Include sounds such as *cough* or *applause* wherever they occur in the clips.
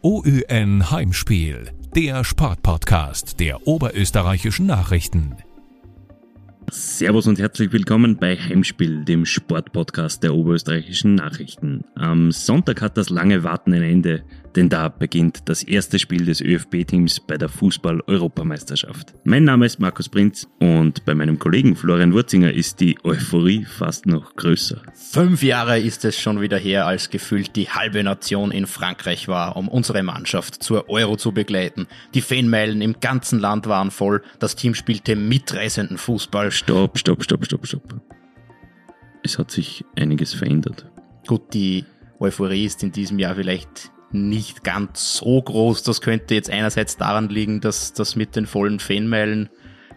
OÜN Heimspiel, der Sportpodcast der oberösterreichischen Nachrichten. Servus und herzlich willkommen bei Heimspiel, dem Sportpodcast der oberösterreichischen Nachrichten. Am Sonntag hat das lange Warten ein Ende, denn da beginnt das erste Spiel des ÖFB-Teams bei der Fußball-Europameisterschaft. Mein Name ist Markus Prinz und bei meinem Kollegen Florian Wurzinger ist die Euphorie fast noch größer. Fünf Jahre ist es schon wieder her, als gefühlt die halbe Nation in Frankreich war, um unsere Mannschaft zur Euro zu begleiten. Die Fanmeilen im ganzen Land waren voll, das Team spielte mitreißenden Fußball. Stopp, stopp, stopp, stopp, stopp. Es hat sich einiges verändert. Gut, die Euphorie ist in diesem Jahr vielleicht nicht ganz so groß. Das könnte jetzt einerseits daran liegen, dass das mit den vollen Fanmeilen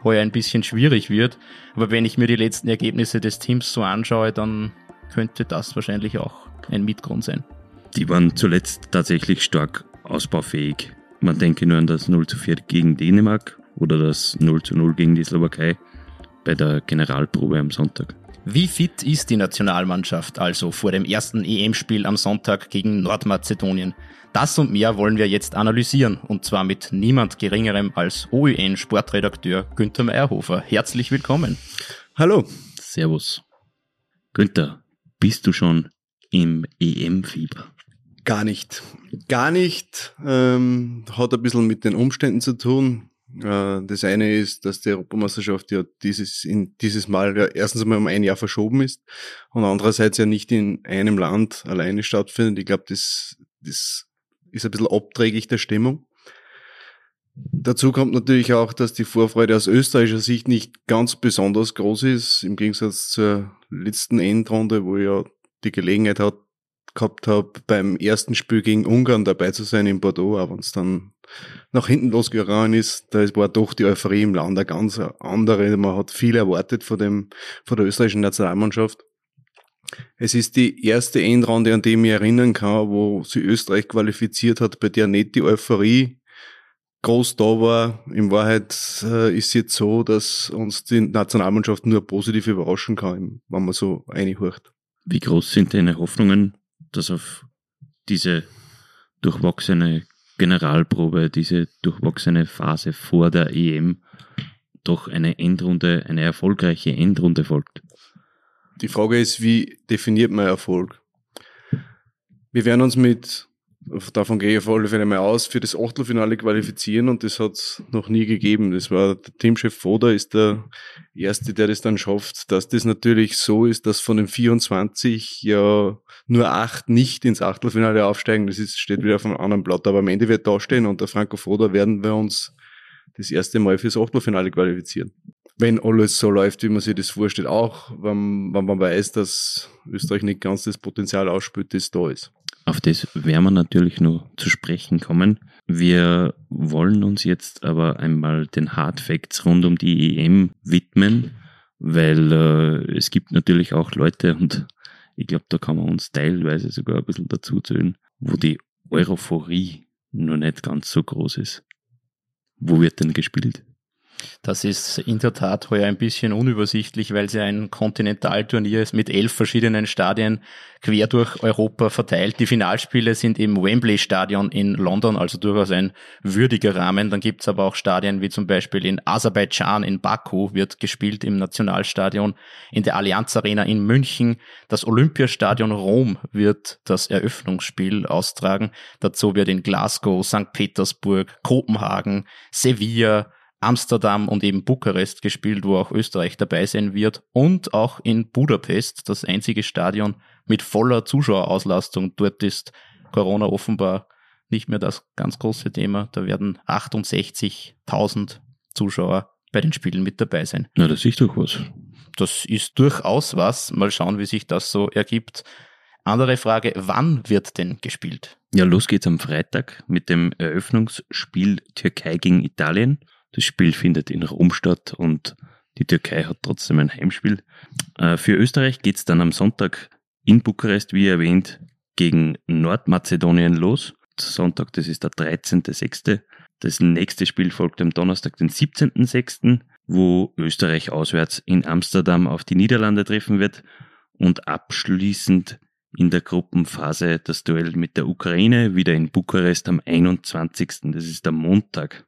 heuer ein bisschen schwierig wird. Aber wenn ich mir die letzten Ergebnisse des Teams so anschaue, dann könnte das wahrscheinlich auch ein Mitgrund sein. Die waren zuletzt tatsächlich stark ausbaufähig. Man denke nur an das 0 zu 4 gegen Dänemark oder das 0 zu 0 gegen die Slowakei bei der Generalprobe am Sonntag. Wie fit ist die Nationalmannschaft also vor dem ersten EM-Spiel am Sonntag gegen Nordmazedonien? Das und mehr wollen wir jetzt analysieren und zwar mit niemand geringerem als OÜN-Sportredakteur Günther Meyerhofer. Herzlich willkommen. Hallo. Servus. Günther, bist du schon im EM-Fieber? Gar nicht. Gar nicht. Ähm, hat ein bisschen mit den Umständen zu tun. Äh, das eine ist, dass die Europameisterschaft ja dieses, in, dieses Mal ja erstens einmal um ein Jahr verschoben ist und andererseits ja nicht in einem Land alleine stattfindet. Ich glaube, das, das ist ein bisschen abträglich der Stimmung. Dazu kommt natürlich auch, dass die Vorfreude aus österreichischer Sicht nicht ganz besonders groß ist, im Gegensatz zur letzten Endrunde, wo ja die Gelegenheit hat, gehabt habe, beim ersten Spiel gegen Ungarn dabei zu sein in Bordeaux, aber wenn es dann nach hinten losgegangen ist, da war doch die Euphorie im Land eine ganz andere. Man hat viel erwartet von dem, von der österreichischen Nationalmannschaft. Es ist die erste Endrunde, an die ich mich erinnern kann, wo sie Österreich qualifiziert hat, bei der nicht die Euphorie groß da war. In Wahrheit äh, ist jetzt so, dass uns die Nationalmannschaft nur positiv überraschen kann, wenn man so einhört. Wie groß sind deine Hoffnungen, dass auf diese durchwachsene Generalprobe, diese durchwachsene Phase vor der EM doch eine Endrunde, eine erfolgreiche Endrunde folgt. Die Frage ist, wie definiert man Erfolg? Wir werden uns mit, davon gehe ich auf alle Fälle mal aus, für das Achtelfinale qualifizieren und das hat es noch nie gegeben. Das war der Teamchef Foda ist der Erste, der das dann schafft, dass das natürlich so ist, dass von den 24 ja nur acht nicht ins Achtelfinale aufsteigen. Das ist, steht wieder auf einem anderen Blatt. Aber am Ende wird da stehen und der Franco Foda werden wir uns das erste Mal fürs Achtelfinale qualifizieren. Wenn alles so läuft, wie man sich das vorstellt, auch wenn, wenn man weiß, dass Österreich nicht ganz das Potenzial ausspürt, das da ist. Auf das werden wir natürlich nur zu sprechen kommen. Wir wollen uns jetzt aber einmal den Hard Facts rund um die EM widmen, weil äh, es gibt natürlich auch Leute und ich glaube, da kann man uns teilweise sogar ein bisschen dazu zählen, wo die Europhorie noch nicht ganz so groß ist. Wo wird denn gespielt? Das ist in der Tat heuer ein bisschen unübersichtlich, weil es ja ein Kontinentalturnier ist mit elf verschiedenen Stadien quer durch Europa verteilt. Die Finalspiele sind im Wembley Stadion in London, also durchaus ein würdiger Rahmen. Dann gibt's aber auch Stadien wie zum Beispiel in Aserbaidschan, in Baku wird gespielt im Nationalstadion, in der Allianz Arena in München. Das Olympiastadion Rom wird das Eröffnungsspiel austragen. Dazu wird in Glasgow, St. Petersburg, Kopenhagen, Sevilla, Amsterdam und eben Bukarest gespielt, wo auch Österreich dabei sein wird und auch in Budapest, das einzige Stadion mit voller Zuschauerauslastung. Dort ist Corona offenbar nicht mehr das ganz große Thema. Da werden 68.000 Zuschauer bei den Spielen mit dabei sein. Na, das ist doch was. Das ist durchaus was. Mal schauen, wie sich das so ergibt. Andere Frage, wann wird denn gespielt? Ja, los geht's am Freitag mit dem Eröffnungsspiel Türkei gegen Italien. Das Spiel findet in Rom statt und die Türkei hat trotzdem ein Heimspiel. Äh, für Österreich geht's dann am Sonntag in Bukarest, wie erwähnt, gegen Nordmazedonien los. Sonntag, das ist der 13.06. Das nächste Spiel folgt am Donnerstag, den 17.06., wo Österreich auswärts in Amsterdam auf die Niederlande treffen wird. Und abschließend in der Gruppenphase das Duell mit der Ukraine, wieder in Bukarest am 21. Das ist der Montag.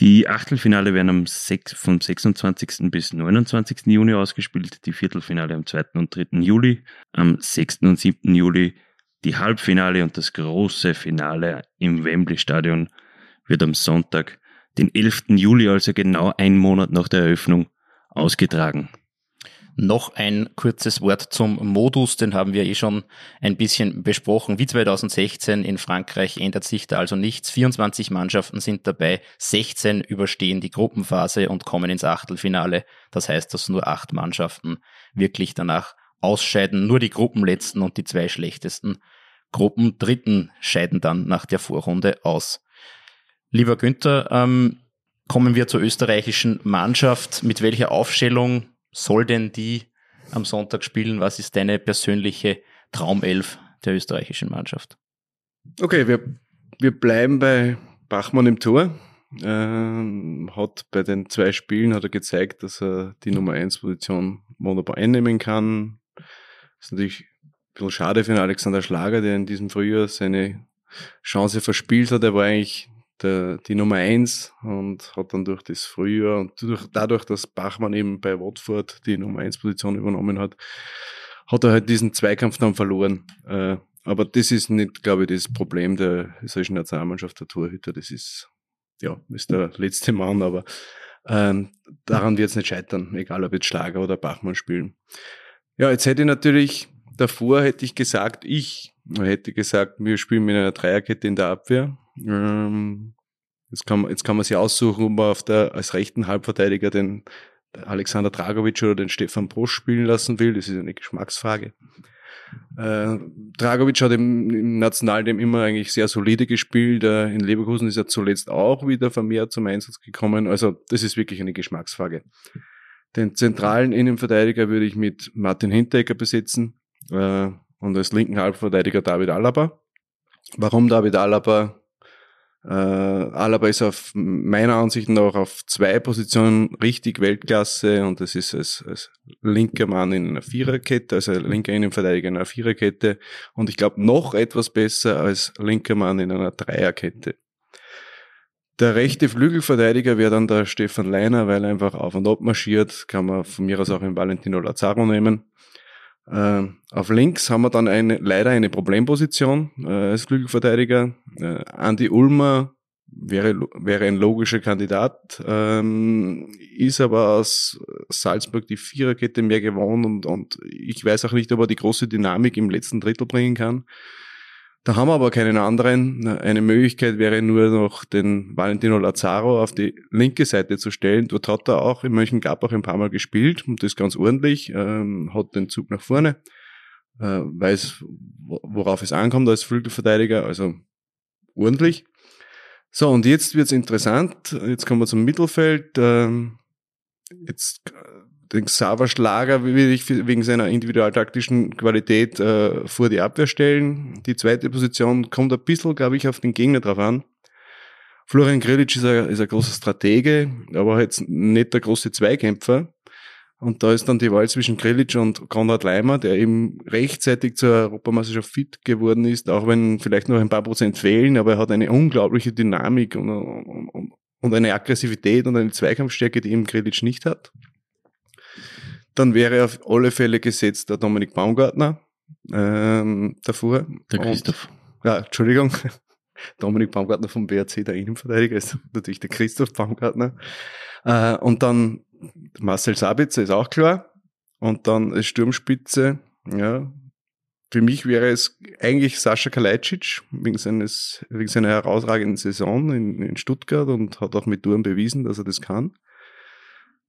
Die Achtelfinale werden am 6, vom 26. bis 29. Juni ausgespielt, die Viertelfinale am 2. und 3. Juli, am 6. und 7. Juli die Halbfinale und das große Finale im Wembley Stadion wird am Sonntag, den 11. Juli, also genau ein Monat nach der Eröffnung, ausgetragen. Noch ein kurzes Wort zum Modus, den haben wir eh schon ein bisschen besprochen. Wie 2016 in Frankreich ändert sich da also nichts. 24 Mannschaften sind dabei, 16 überstehen die Gruppenphase und kommen ins Achtelfinale. Das heißt, dass nur acht Mannschaften wirklich danach ausscheiden. Nur die Gruppenletzten und die zwei schlechtesten Gruppendritten scheiden dann nach der Vorrunde aus. Lieber Günther, ähm, kommen wir zur österreichischen Mannschaft. Mit welcher Aufstellung soll denn die am Sonntag spielen? Was ist deine persönliche Traumelf der österreichischen Mannschaft? Okay, wir, wir bleiben bei Bachmann im Tor. Ähm, hat bei den zwei Spielen hat er gezeigt, dass er die Nummer 1 Position wunderbar einnehmen kann. ist natürlich ein bisschen schade für den Alexander Schlager, der in diesem Frühjahr seine Chance verspielt hat. Er war eigentlich der, die Nummer eins und hat dann durch das Frühjahr und durch, dadurch, dass Bachmann eben bei Watford die Nummer eins Position übernommen hat, hat er halt diesen Zweikampf dann verloren. Äh, aber das ist nicht, glaube ich, das Problem der österreichischen Nationalmannschaft, der Torhüter. Das ist, ja, ist der letzte Mann, aber ähm, daran wird es nicht scheitern, egal ob jetzt Schlager oder Bachmann spielen. Ja, jetzt hätte ich natürlich, davor hätte ich gesagt, ich hätte gesagt, wir spielen mit einer Dreierkette in der Abwehr. Ähm, jetzt, kann man, jetzt kann man sich aussuchen, ob man auf der, als rechten Halbverteidiger den Alexander Dragovic oder den Stefan Brosch spielen lassen will. Das ist eine Geschmacksfrage. Äh, Dragovic hat im, im Nationalteam immer eigentlich sehr solide gespielt. Äh, in Leverkusen ist er zuletzt auch wieder vermehrt zum Einsatz gekommen. Also das ist wirklich eine Geschmacksfrage. Den zentralen Innenverteidiger würde ich mit Martin Hinteregger besetzen äh, und als linken Halbverteidiger David Alaba. Warum David Alaba? Äh, Alaba ist auf meiner Ansicht nach auf zwei Positionen richtig Weltklasse und das ist als, als linker Mann in einer Viererkette, also linker Innenverteidiger in einer Viererkette und ich glaube noch etwas besser als linker Mann in einer Dreierkette. Der rechte Flügelverteidiger wäre dann der Stefan Leiner, weil er einfach auf und ab marschiert, kann man von mir aus auch den Valentino Lazaro nehmen. Äh, auf links haben wir dann eine, leider eine Problemposition äh, als Flügelverteidiger. Äh, Andy Ulmer wäre, wäre ein logischer Kandidat, ähm, ist aber aus Salzburg die Viererkette mehr gewonnen und, und ich weiß auch nicht, ob er die große Dynamik im letzten Drittel bringen kann. Da haben wir aber keinen anderen. Eine Möglichkeit wäre nur noch den Valentino Lazaro auf die linke Seite zu stellen. Dort hat er auch in Mönchengladbach ein paar Mal gespielt und das ganz ordentlich, ähm, hat den Zug nach vorne, äh, weiß, worauf es ankommt als Flügelverteidiger, also ordentlich. So, und jetzt wird's interessant. Jetzt kommen wir zum Mittelfeld. Ähm, jetzt den Xaver Schlager will ich wegen seiner individualtaktischen Qualität äh, vor die Abwehr stellen. Die zweite Position kommt ein bisschen, glaube ich, auf den Gegner drauf an. Florian Grilic ist ein, ist ein großer Stratege, aber jetzt nicht der große Zweikämpfer. Und da ist dann die Wahl zwischen Grilic und Konrad Leimer, der eben rechtzeitig zur Europameisterschaft fit geworden ist, auch wenn vielleicht noch ein paar Prozent fehlen, aber er hat eine unglaubliche Dynamik und, und, und eine Aggressivität und eine Zweikampfstärke, die eben Grilic nicht hat. Dann wäre auf alle Fälle gesetzt der Dominik Baumgartner ähm, davor. Der Christoph. Und, ja, Entschuldigung. *laughs* Dominik Baumgartner vom BRC, der Innenverteidiger, ist natürlich der Christoph Baumgartner. Äh, und dann Marcel Sabitzer ist auch klar. Und dann als Sturmspitze, ja, für mich wäre es eigentlich Sascha Kalajdzic wegen, seines, wegen seiner herausragenden Saison in, in Stuttgart und hat auch mit Touren bewiesen, dass er das kann.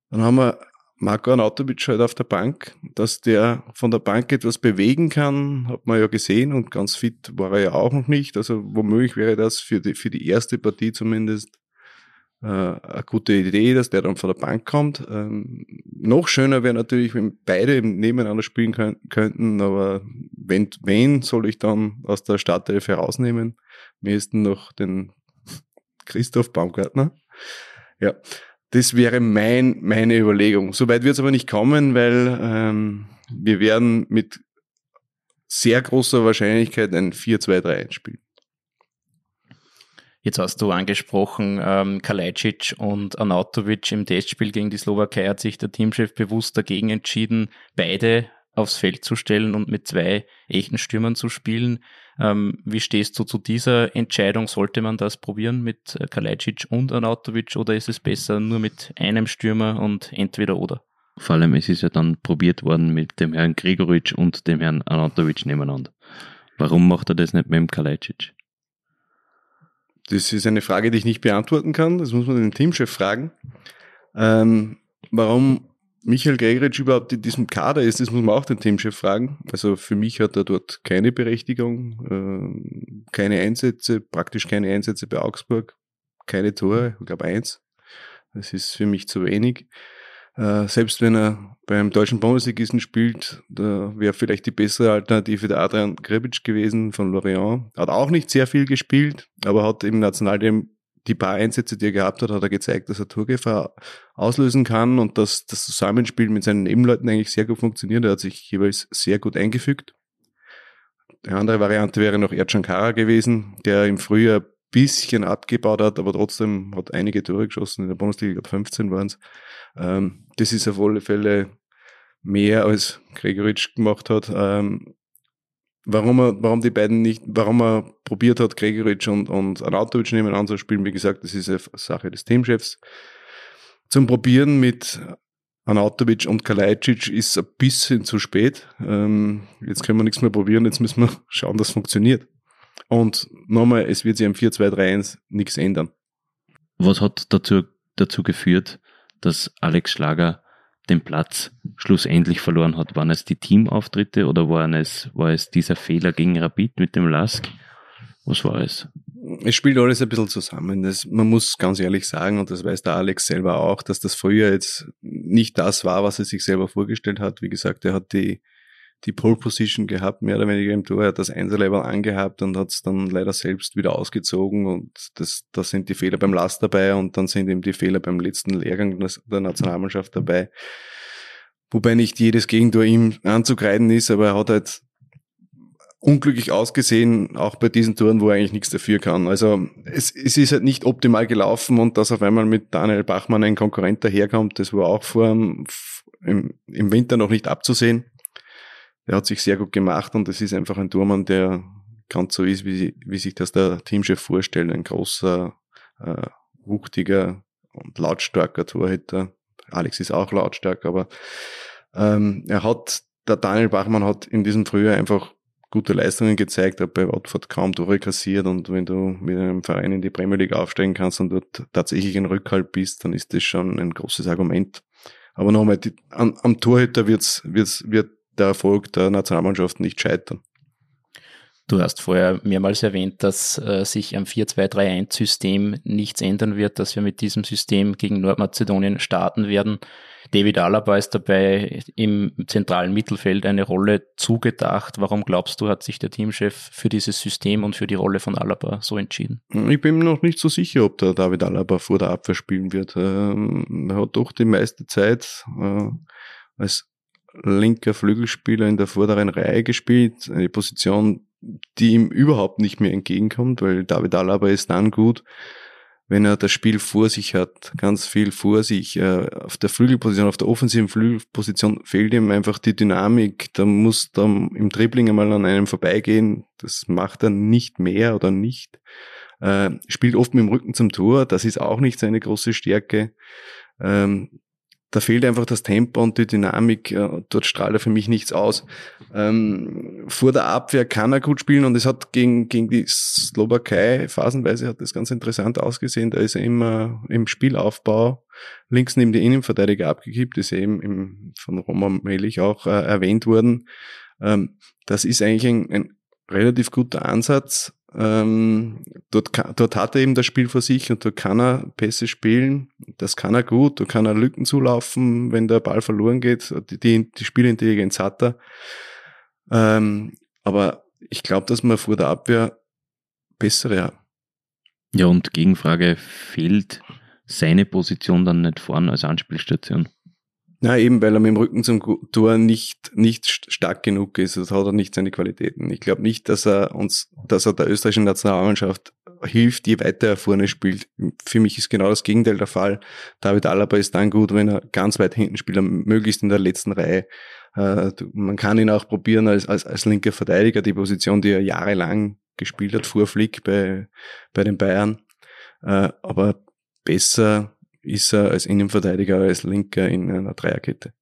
Dann haben wir Marco Arnautovic halt auf der Bank, dass der von der Bank etwas bewegen kann, hat man ja gesehen und ganz fit war er ja auch noch nicht. Also womöglich wäre das für die, für die erste Partie zumindest äh, eine gute Idee, dass der dann von der Bank kommt. Ähm, noch schöner wäre natürlich, wenn beide nebeneinander spielen können, könnten, aber wenn, wen soll ich dann aus der Startelf herausnehmen? Mir ist noch den Christoph Baumgartner. Ja, das wäre mein, meine Überlegung. Soweit wird es aber nicht kommen, weil ähm, wir werden mit sehr großer Wahrscheinlichkeit ein 4-2-3-1 spielen. Jetzt hast du angesprochen, ähm, Kalajdzic und Anatovic im Testspiel gegen die Slowakei hat sich der Teamchef bewusst dagegen entschieden, beide aufs Feld zu stellen und mit zwei echten Stürmern zu spielen. Ähm, wie stehst du zu dieser Entscheidung? Sollte man das probieren mit Kalajdzic und Anatovic oder ist es besser nur mit einem Stürmer und entweder oder? Vor allem, es ist ja dann probiert worden mit dem Herrn Gregoritsch und dem Herrn Anatovic nebeneinander. Warum macht er das nicht mit dem Kalajdzic? Das ist eine Frage, die ich nicht beantworten kann. Das muss man den Teamchef fragen. Ähm, warum Michael Gregoritsch überhaupt in diesem Kader ist, das muss man auch den Teamchef fragen. Also für mich hat er dort keine Berechtigung, äh, keine Einsätze, praktisch keine Einsätze bei Augsburg, keine Tore, ich glaube eins. Das ist für mich zu wenig. Äh, selbst wenn er beim deutschen Bundesligisten spielt, da wäre vielleicht die bessere Alternative der Adrian Grebic gewesen von Lorient. Hat auch nicht sehr viel gespielt, aber hat im Nationalteam die paar Einsätze, die er gehabt hat, hat er gezeigt, dass er Torgefahr auslösen kann und dass das Zusammenspiel mit seinen Nebenleuten eigentlich sehr gut funktioniert. Er hat sich jeweils sehr gut eingefügt. Die andere Variante wäre noch Ercan Kara gewesen, der im Frühjahr bisschen abgebaut hat, aber trotzdem hat einige Tore geschossen. In der Bundesliga, ich glaube 15 waren es. Ähm, das ist auf alle Fälle mehr als Gregoritsch gemacht hat. Ähm, warum er, warum die beiden nicht, warum er probiert hat, Gregoritsch und, und Anatovic nebeneinander zu spielen, wie gesagt, das ist eine Sache des Teamchefs. Zum Probieren mit Anatovic und Kalajdzic ist ein bisschen zu spät. Ähm, jetzt können wir nichts mehr probieren, jetzt müssen wir *laughs* schauen, dass es funktioniert. Und nochmal, es wird sich am 4-2-3-1 nichts ändern. Was hat dazu, dazu geführt, dass Alex Schlager den Platz schlussendlich verloren hat? Waren es die Teamauftritte oder waren es, war es dieser Fehler gegen Rapid mit dem Lask? Was war es? Es spielt alles ein bisschen zusammen. Das, man muss ganz ehrlich sagen, und das weiß der Alex selber auch, dass das früher jetzt nicht das war, was er sich selber vorgestellt hat. Wie gesagt, er hat die die Pole Position gehabt, mehr oder weniger im Tor. Er hat das Einserlevel angehabt und hat es dann leider selbst wieder ausgezogen und das, da sind die Fehler beim Last dabei und dann sind eben die Fehler beim letzten Lehrgang der Nationalmannschaft dabei. Wobei nicht jedes Gegentor ihm anzukreiden ist, aber er hat halt unglücklich ausgesehen, auch bei diesen Touren, wo er eigentlich nichts dafür kann. Also es, es ist halt nicht optimal gelaufen und dass auf einmal mit Daniel Bachmann ein Konkurrent daherkommt, das war auch vor im, im Winter noch nicht abzusehen er hat sich sehr gut gemacht und es ist einfach ein Turmann, der ganz so ist, wie, wie sich das der Teamchef vorstellt. Ein großer, äh, wuchtiger und lautstarker Torhüter. Alex ist auch lautstark, aber ähm, er hat, der Daniel Bachmann hat in diesem Frühjahr einfach gute Leistungen gezeigt, hat bei Watford kaum Tore kassiert und wenn du mit einem Verein in die Premier League aufsteigen kannst und dort tatsächlich ein Rückhalt bist, dann ist das schon ein großes Argument. Aber nochmal, die, am, am Torhüter wird's, wird's, wird der Erfolg der Nationalmannschaft nicht scheitern. Du hast vorher mehrmals erwähnt, dass äh, sich am 4-2-3-1-System nichts ändern wird, dass wir mit diesem System gegen Nordmazedonien starten werden. David Alaba ist dabei im zentralen Mittelfeld eine Rolle zugedacht. Warum glaubst du, hat sich der Teamchef für dieses System und für die Rolle von Alaba so entschieden? Ich bin noch nicht so sicher, ob der David Alaba vor der Abwehr spielen wird. Ähm, er hat doch die meiste Zeit äh, als linker Flügelspieler in der vorderen Reihe gespielt, eine Position, die ihm überhaupt nicht mehr entgegenkommt, weil David Alaba ist dann gut, wenn er das Spiel vor sich hat, ganz viel vor sich. Äh, auf der Flügelposition, auf der offensiven Flügelposition fehlt ihm einfach die Dynamik. Da muss dann im Dribbling einmal an einem vorbeigehen. Das macht er nicht mehr oder nicht. Äh, spielt oft mit dem Rücken zum Tor. Das ist auch nicht seine große Stärke. Ähm, da fehlt einfach das Tempo und die Dynamik. Dort strahlt er für mich nichts aus. Ähm, vor der Abwehr kann er gut spielen und es hat gegen, gegen die Slowakei phasenweise hat das ganz interessant ausgesehen. Da ist er immer im Spielaufbau links neben die Innenverteidiger abgekippt, ist eben im, von Roman Melich auch äh, erwähnt worden. Ähm, das ist eigentlich ein, ein relativ guter Ansatz. Ähm, dort, dort hat er eben das Spiel vor sich und dort kann er Pässe spielen. Das kann er gut. Da kann er Lücken zulaufen, wenn der Ball verloren geht. Die, die, die Spielintelligenz hat er. Ähm, aber ich glaube, dass man vor der Abwehr bessere haben. Ja, und Gegenfrage, fehlt seine Position dann nicht vorn als Anspielstation? Na, eben, weil er mit dem Rücken zum Tor nicht, nicht stark genug ist. Das hat er nicht seine Qualitäten. Ich glaube nicht, dass er uns, dass er der österreichischen Nationalmannschaft hilft, je weiter er vorne spielt. Für mich ist genau das Gegenteil der Fall. David Alaba ist dann gut, wenn er ganz weit hinten spielt, möglichst in der letzten Reihe. Äh, man kann ihn auch probieren als, als, als linker Verteidiger, die Position, die er jahrelang gespielt hat, vor Flick bei, bei den Bayern. Äh, aber besser ist er als Innenverteidiger, als Linker in einer Dreierkette.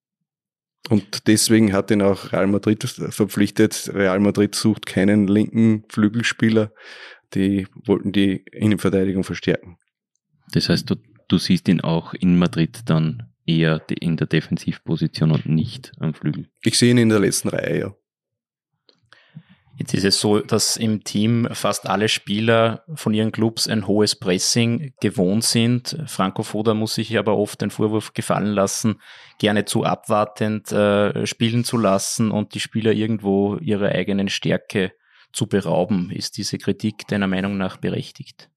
Und deswegen hat ihn auch Real Madrid verpflichtet. Real Madrid sucht keinen linken Flügelspieler. Die wollten die Innenverteidigung verstärken. Das heißt, du, du siehst ihn auch in Madrid dann eher in der Defensivposition und nicht am Flügel. Ich sehe ihn in der letzten Reihe, ja. Jetzt ist es so, dass im Team fast alle Spieler von ihren Clubs ein hohes Pressing gewohnt sind. Franco Foda muss sich aber oft den Vorwurf gefallen lassen, gerne zu abwartend äh, spielen zu lassen und die Spieler irgendwo ihrer eigenen Stärke zu berauben. Ist diese Kritik deiner Meinung nach berechtigt?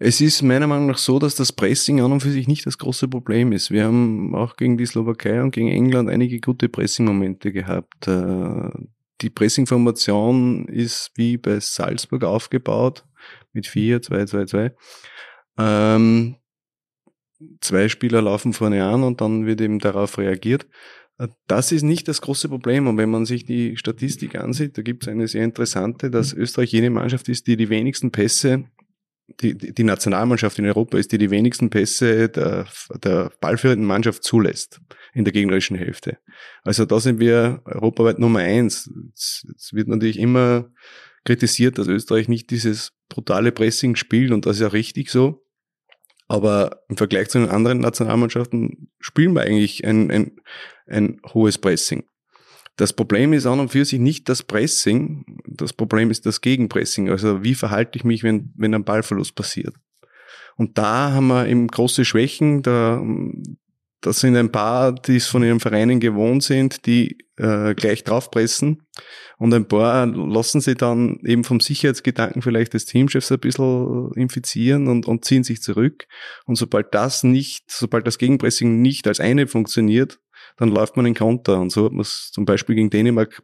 Es ist meiner Meinung nach so, dass das Pressing an und für sich nicht das große Problem ist. Wir haben auch gegen die Slowakei und gegen England einige gute Pressing-Momente gehabt. Äh, die Pressing-Formation ist wie bei Salzburg aufgebaut mit 4, 2, 2, 2. Ähm, zwei Spieler laufen vorne an und dann wird eben darauf reagiert. Das ist nicht das große Problem. Und wenn man sich die Statistik ansieht, da gibt es eine sehr interessante, dass Österreich jene Mannschaft ist, die die wenigsten Pässe, die, die Nationalmannschaft in Europa ist, die die wenigsten Pässe der, der ballführenden Mannschaft zulässt in der gegnerischen Hälfte. Also da sind wir europaweit Nummer eins. Es wird natürlich immer kritisiert, dass Österreich nicht dieses brutale Pressing spielt und das ist ja richtig so. Aber im Vergleich zu den anderen Nationalmannschaften spielen wir eigentlich ein, ein, ein hohes Pressing. Das Problem ist an und für sich nicht das Pressing, das Problem ist das Gegenpressing. Also wie verhalte ich mich, wenn, wenn ein Ballverlust passiert? Und da haben wir eben große Schwächen. Da, das sind ein paar, die es von ihren Vereinen gewohnt sind, die äh, gleich draufpressen. Und ein paar lassen sie dann eben vom Sicherheitsgedanken vielleicht des Teamchefs ein bisschen infizieren und, und ziehen sich zurück. Und sobald das nicht, sobald das Gegenpressing nicht als eine funktioniert, dann läuft man in Konter. Und so hat man es zum Beispiel gegen Dänemark,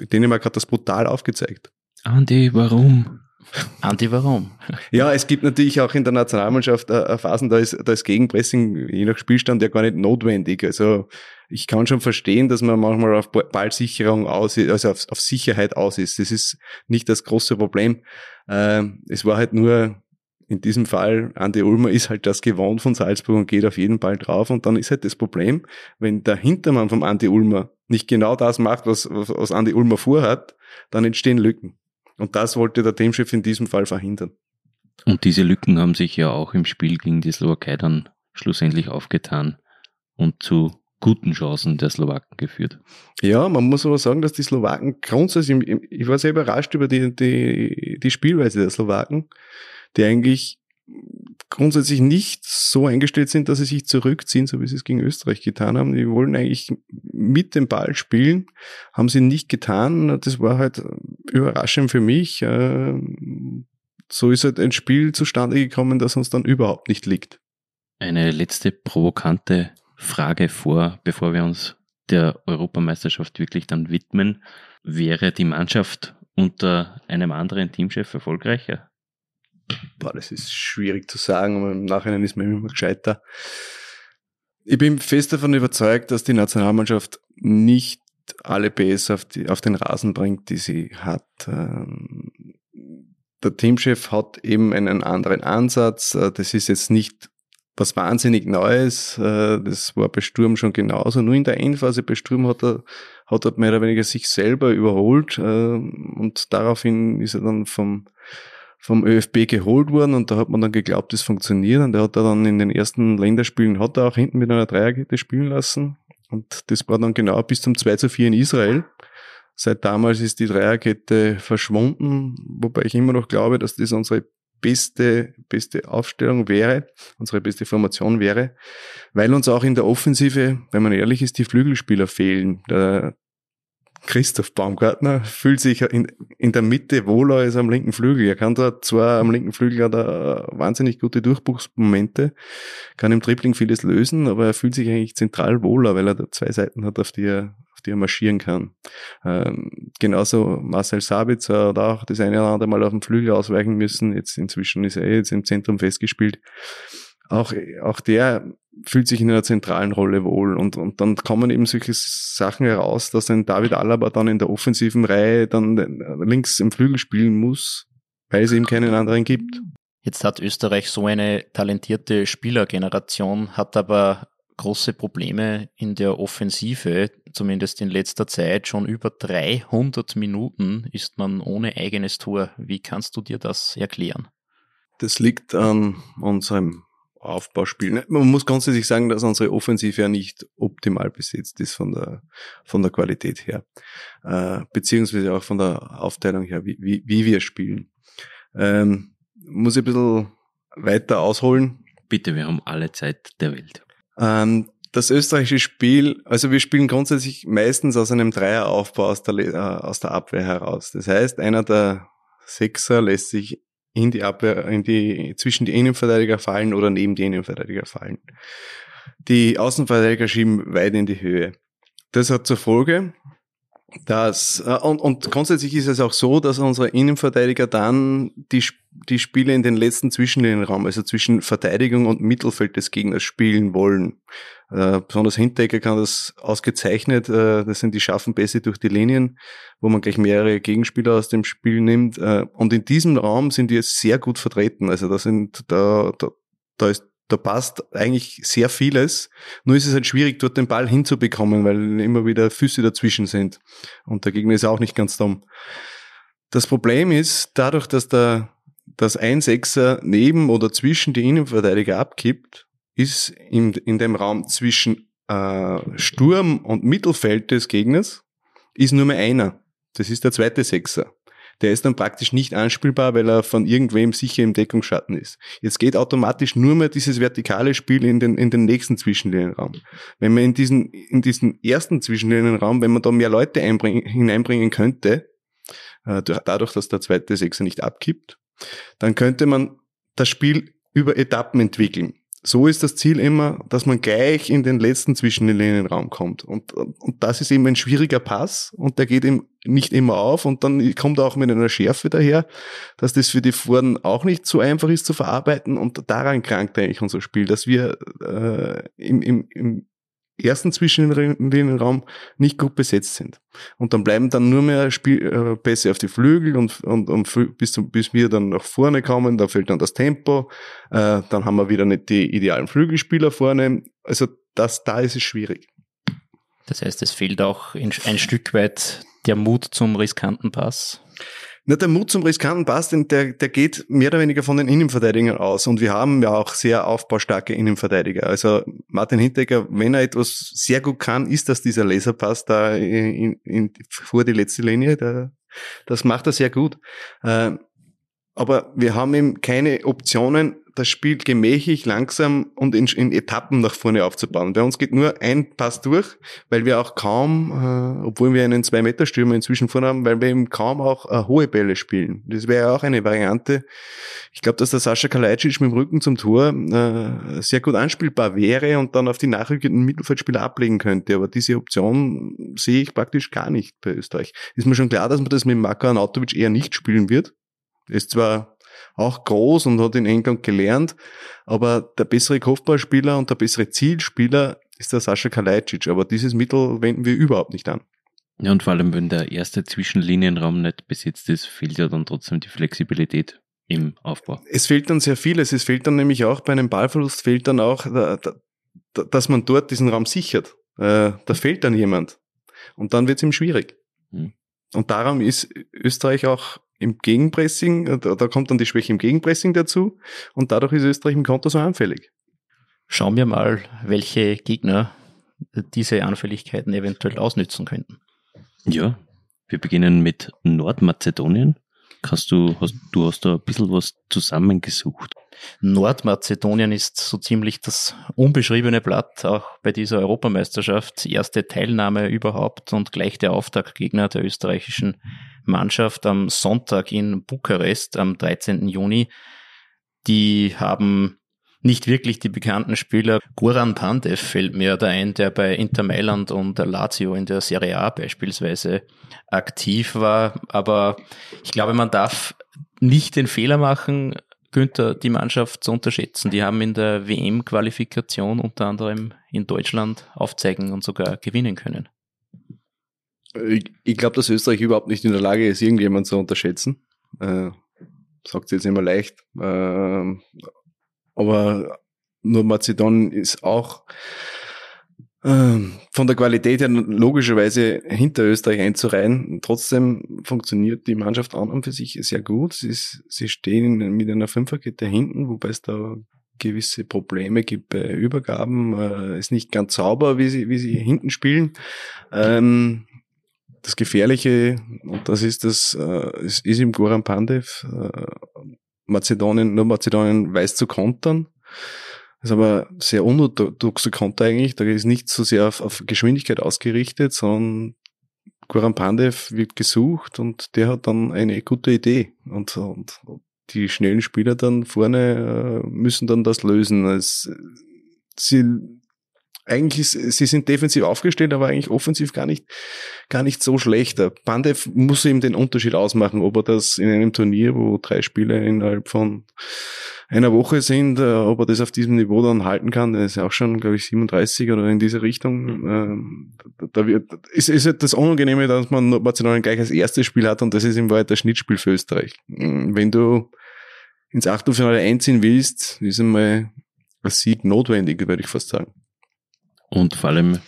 Dänemark hat das brutal aufgezeigt. Andi, warum? *laughs* Anti, warum? Ja, es gibt natürlich auch in der Nationalmannschaft äh, Phasen, da ist, da ist Gegenpressing je nach Spielstand ja gar nicht notwendig. Also ich kann schon verstehen, dass man manchmal auf Ballsicherung aus ist, also auf, auf Sicherheit aus ist. Das ist nicht das große Problem. Äh, es war halt nur in diesem Fall, Andi Ulmer ist halt das gewohnt von Salzburg und geht auf jeden Ball drauf. Und dann ist halt das Problem, wenn der Hintermann vom Andi Ulmer nicht genau das macht, was, was Andi Ulmer vorhat, dann entstehen Lücken. Und das wollte der Teamchef in diesem Fall verhindern. Und diese Lücken haben sich ja auch im Spiel gegen die Slowakei dann schlussendlich aufgetan und zu guten Chancen der Slowaken geführt. Ja, man muss aber sagen, dass die Slowaken grundsätzlich, ich war sehr überrascht über die, die, die Spielweise der Slowaken, die eigentlich grundsätzlich nicht so eingestellt sind, dass sie sich zurückziehen, so wie sie es gegen Österreich getan haben. Die wollen eigentlich mit dem Ball spielen, haben sie nicht getan. Das war halt überraschend für mich. Ähm, so ist halt ein Spiel zustande gekommen, das uns dann überhaupt nicht liegt. Eine letzte provokante Frage vor, bevor wir uns der Europameisterschaft wirklich dann widmen. Wäre die Mannschaft unter einem anderen Teamchef erfolgreicher? Boah, das ist schwierig zu sagen, aber im Nachhinein ist man immer gescheiter. Ich bin fest davon überzeugt, dass die Nationalmannschaft nicht alle PS auf, die, auf den Rasen bringt, die sie hat. Ähm, der Teamchef hat eben einen anderen Ansatz. Äh, das ist jetzt nicht was wahnsinnig Neues. Äh, das war bei Sturm schon genauso. Nur in der Endphase bei Sturm hat er, hat er mehr oder weniger sich selber überholt äh, und daraufhin ist er dann vom vom ÖFB geholt worden und da hat man dann geglaubt, das funktioniert und er hat da dann in den ersten Länderspielen hat er auch hinten mit einer Dreierkette spielen lassen und das war dann genau bis zum 2 zu 4 in Israel. Seit damals ist die Dreierkette verschwunden, wobei ich immer noch glaube, dass das unsere beste, beste Aufstellung wäre, unsere beste Formation wäre, weil uns auch in der Offensive, wenn man ehrlich ist, die Flügelspieler fehlen. Der Christoph Baumgartner fühlt sich in, in der Mitte wohler als am linken Flügel. Er kann da zwar am linken Flügel hat er wahnsinnig gute Durchbruchsmomente, kann im Dribbling vieles lösen, aber er fühlt sich eigentlich zentral wohler, weil er da zwei Seiten hat, auf die er, auf die er marschieren kann. Ähm, genauso Marcel Sabitzer hat auch das eine oder andere Mal auf dem Flügel ausweichen müssen. Jetzt inzwischen ist er jetzt im Zentrum festgespielt auch, auch der fühlt sich in einer zentralen Rolle wohl und, und dann kommen eben solche Sachen heraus, dass ein David Alaba dann in der offensiven Reihe dann links im Flügel spielen muss, weil es eben keinen anderen gibt. Jetzt hat Österreich so eine talentierte Spielergeneration, hat aber große Probleme in der Offensive, zumindest in letzter Zeit. Schon über 300 Minuten ist man ohne eigenes Tor. Wie kannst du dir das erklären? Das liegt an unserem Aufbauspiel. Man muss grundsätzlich sagen, dass unsere Offensive ja nicht optimal besetzt ist von der, von der Qualität her, äh, beziehungsweise auch von der Aufteilung her, wie, wie, wie wir spielen. Ähm, muss ich ein bisschen weiter ausholen. Bitte, wir haben alle Zeit der Welt. Ähm, das österreichische Spiel, also wir spielen grundsätzlich meistens aus einem Dreieraufbau aus der, äh, aus der Abwehr heraus. Das heißt, einer der Sechser lässt sich in die Abwehr, in die, zwischen die Innenverteidiger fallen oder neben die Innenverteidiger fallen. Die Außenverteidiger schieben weit in die Höhe. Das hat zur Folge, dass, äh, und, und grundsätzlich ist es auch so, dass unsere Innenverteidiger dann die, die Spiele in den letzten Zwischenlinienraum, also zwischen Verteidigung und Mittelfeld des Gegners spielen wollen. Äh, besonders Hinteregger kann das ausgezeichnet. Äh, das sind die scharfen Pässe durch die Linien, wo man gleich mehrere Gegenspieler aus dem Spiel nimmt. Äh, und in diesem Raum sind die jetzt sehr gut vertreten. Also da sind, da, da, da ist da passt eigentlich sehr vieles. Nur ist es halt schwierig, dort den Ball hinzubekommen, weil immer wieder Füße dazwischen sind. Und der Gegner ist auch nicht ganz dumm. Das Problem ist, dadurch, dass der, das ein Sechser neben oder zwischen die Innenverteidiger abkippt, ist in, in dem Raum zwischen äh, Sturm und Mittelfeld des Gegners ist nur mehr einer. Das ist der zweite Sechser der ist dann praktisch nicht anspielbar, weil er von irgendwem sicher im Deckungsschatten ist. Jetzt geht automatisch nur mehr dieses vertikale Spiel in den, in den nächsten Zwischenlinienraum. Wenn man in diesen, in diesen ersten Zwischenlinienraum, wenn man da mehr Leute hineinbringen könnte, äh, dadurch, dass der zweite Sechser nicht abkippt, dann könnte man das Spiel über Etappen entwickeln so ist das Ziel immer, dass man gleich in den letzten zwischen den Linienraum kommt. Und, und das ist eben ein schwieriger Pass und der geht eben nicht immer auf und dann kommt auch mit einer Schärfe daher, dass das für die Vorden auch nicht so einfach ist zu verarbeiten und daran krankt eigentlich unser Spiel, dass wir äh, im, im, im ersten Zwischenlinienraum nicht gut besetzt sind. Und dann bleiben dann nur mehr Spiel, äh, Pässe auf die Flügel und, und, und bis, zum, bis wir dann nach vorne kommen, da fehlt dann das Tempo, äh, dann haben wir wieder nicht die idealen Flügelspieler vorne. Also das, da ist es schwierig. Das heißt, es fehlt auch ein Stück weit der Mut zum riskanten Pass. Na, der Mut zum riskanten Pass, der, der geht mehr oder weniger von den Innenverteidigern aus. Und wir haben ja auch sehr aufbaustarke Innenverteidiger. Also Martin Hinteregger, wenn er etwas sehr gut kann, ist das dieser Laserpass da in, in, vor die letzte Linie. Der, das macht er sehr gut. Äh, aber wir haben eben keine Optionen, das Spiel gemächlich, langsam und in, in, Etappen nach vorne aufzubauen. Bei uns geht nur ein Pass durch, weil wir auch kaum, äh, obwohl wir einen Zwei-Meter-Stürmer inzwischen vorne haben, weil wir eben kaum auch äh, hohe Bälle spielen. Das wäre auch eine Variante. Ich glaube, dass der Sascha Kalajdzic mit dem Rücken zum Tor äh, sehr gut anspielbar wäre und dann auf die nachrückenden Mittelfeldspieler ablegen könnte. Aber diese Option sehe ich praktisch gar nicht bei Österreich. Ist mir schon klar, dass man das mit Marko Anatovic eher nicht spielen wird. Ist zwar auch groß und hat in England gelernt. Aber der bessere Kopfballspieler und der bessere Zielspieler ist der Sascha Kalajdzic. Aber dieses Mittel wenden wir überhaupt nicht an. Ja, und vor allem, wenn der erste Zwischenlinienraum nicht besetzt ist, fehlt ja dann trotzdem die Flexibilität im Aufbau. Es fehlt dann sehr vieles. Es fehlt dann nämlich auch bei einem Ballverlust, fehlt dann auch, dass man dort diesen Raum sichert. Äh, da fehlt dann jemand. Und dann wird es ihm schwierig. Hm. Und darum ist Österreich auch im Gegenpressing, äh, da, da kommt dann die Schwäche im Gegenpressing dazu und dadurch ist Österreich im Konter so anfällig. Schauen wir mal, welche Gegner diese Anfälligkeiten eventuell ausnützen könnten. Ja, wir beginnen mit Nordmazedonien. Kannst du, hast, du hast da ein bisschen was zusammengesucht. Nordmazedonien ist so ziemlich das unbeschriebene Blatt, auch bei dieser Europameisterschaft. Erste Teilnahme überhaupt und gleich der Auftaktgegner der österreichischen Mannschaft am Sonntag in Bukarest am 13. Juni. Die haben nicht wirklich die bekannten Spieler. Goran Pandev fällt mir da ein, der bei Inter Mailand und Lazio in der Serie A beispielsweise aktiv war. Aber ich glaube, man darf nicht den Fehler machen, Günther, die Mannschaft zu unterschätzen. Die haben in der WM-Qualifikation unter anderem in Deutschland aufzeigen und sogar gewinnen können. Ich, ich glaube, dass Österreich überhaupt nicht in der Lage ist, irgendjemand zu unterschätzen. Äh, sagt jetzt immer leicht. Äh, aber nur Mazedonien ist auch äh, von der Qualität her logischerweise hinter Österreich einzureihen. Trotzdem funktioniert die Mannschaft an und für sich sehr gut. Sie, ist, sie stehen mit einer Fünferkette hinten, wobei es da gewisse Probleme gibt bei Übergaben. Äh, ist nicht ganz sauber, wie sie, wie sie hinten spielen. Ähm, das Gefährliche, und das ist das, äh, ist, ist im Goran Pandev, äh, Mazedonien, nur Mazedonien weiß zu kontern. Das ist aber sehr unorthodoxe Konter eigentlich. Da ist nicht so sehr auf, auf Geschwindigkeit ausgerichtet, sondern Goran Pandev wird gesucht und der hat dann eine gute Idee. Und, und die schnellen Spieler dann vorne äh, müssen dann das lösen. Sie eigentlich sie sind defensiv aufgestellt, aber eigentlich offensiv gar nicht, gar nicht so schlecht. Pandev muss ihm den Unterschied ausmachen, ob er das in einem Turnier, wo drei Spieler innerhalb von einer Woche sind, äh, ob er das auf diesem Niveau dann halten kann. Der ist ja auch schon, glaube ich, 37 oder in diese Richtung. Ähm, da wird, ist, ist halt das Unangenehme, dass man Barcelona gleich als erstes Spiel hat und das ist im Wahrheit das Schnittspiel für Österreich. Wenn du ins Achtelfinale einziehen willst, ist einmal ein Sieg notwendig, würde ich fast sagen. Und vor allem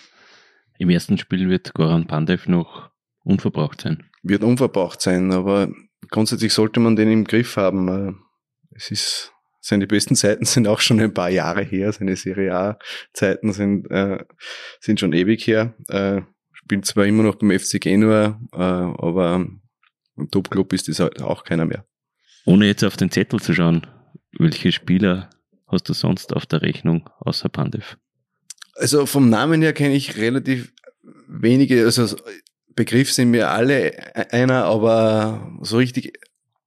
im ersten Spiel wird Goran Pandev noch unverbraucht sein. Wird unverbraucht sein, aber grundsätzlich sollte man den im Griff haben. Äh, es ist, seine besten Zeiten *laughs* sind auch schon ein paar Jahre her. Seine Serie A-Zeiten sind, äh, sind schon ewig her. Äh, spielt zwar immer noch beim FC Genua, äh, aber im Top-Club ist das halt auch keiner mehr. Ohne jetzt auf den Zettel zu schauen, welche Spieler hast du sonst auf der Rechnung außer Pandev? Also vom Namen her kenne ich relativ wenige, also Begriff sind mir alle e-, einer, aber so richtig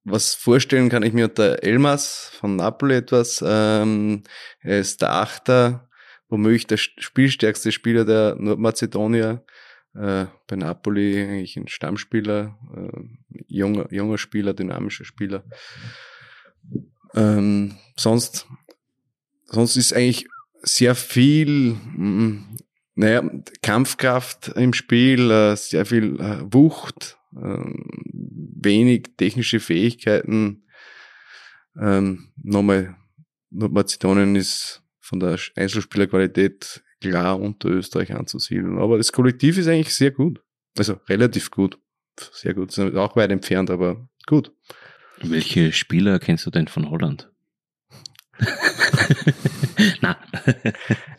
was vorstellen kann ich mir unter Elmas von Napoli etwas. Ähm, er ist der Achter, womöglich der spielstärkste Spieler der Nordmazedonier. Äh, bei Napoli eigentlich ein Stammspieler, äh, junger, junger Spieler, dynamischer Spieler. Ähm, sonst, sonst ist eigentlich sehr viel, mm, naja, Kampfkraft im Spiel, äh, sehr viel äh, Wucht, ähm, wenig technische Fähigkeiten. Ähm, nochmal, Nordmazedonien ist von der Einzelspielerqualität klar unter Österreich anzusiedeln. Aber das Kollektiv ist eigentlich sehr gut. Also relativ gut. Sehr gut. Auch weit entfernt, aber gut. Welche Spieler kennst du denn von Holland? *laughs* *laughs* Na.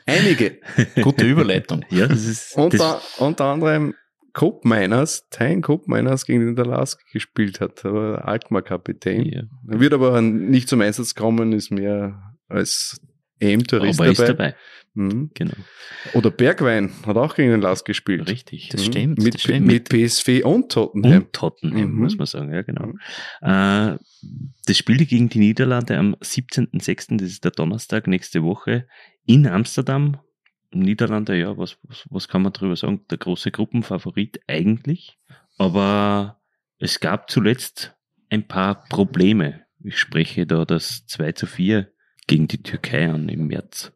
Einige. Gute Überleitung. Ja, das ist, unter, das unter anderem Tyne Cope Miners gegen den Dalask gespielt hat, aber Alkmaar-Kapitän. Ja. Wird aber nicht zum Einsatz kommen, ist mehr als EM-Tourist dabei. Dabei. Mhm. Genau. Oder Bergwein hat auch gegen den Lask gespielt. Richtig, das mhm. stimmt. Mit, das stimmt. mit PSV und Tottenham. Und Tottenham, mhm. muss man sagen, ja genau. Mhm. Äh, das spielte gegen die Niederlande am 17.06., das ist der Donnerstag nächste Woche, in Amsterdam. Niederlande, ja, was, was, was kann man darüber sagen? Der große Gruppenfavorit eigentlich. Aber es gab zuletzt ein paar Probleme. Ich spreche da das 2 zu 4 gegen die Türkei an im März.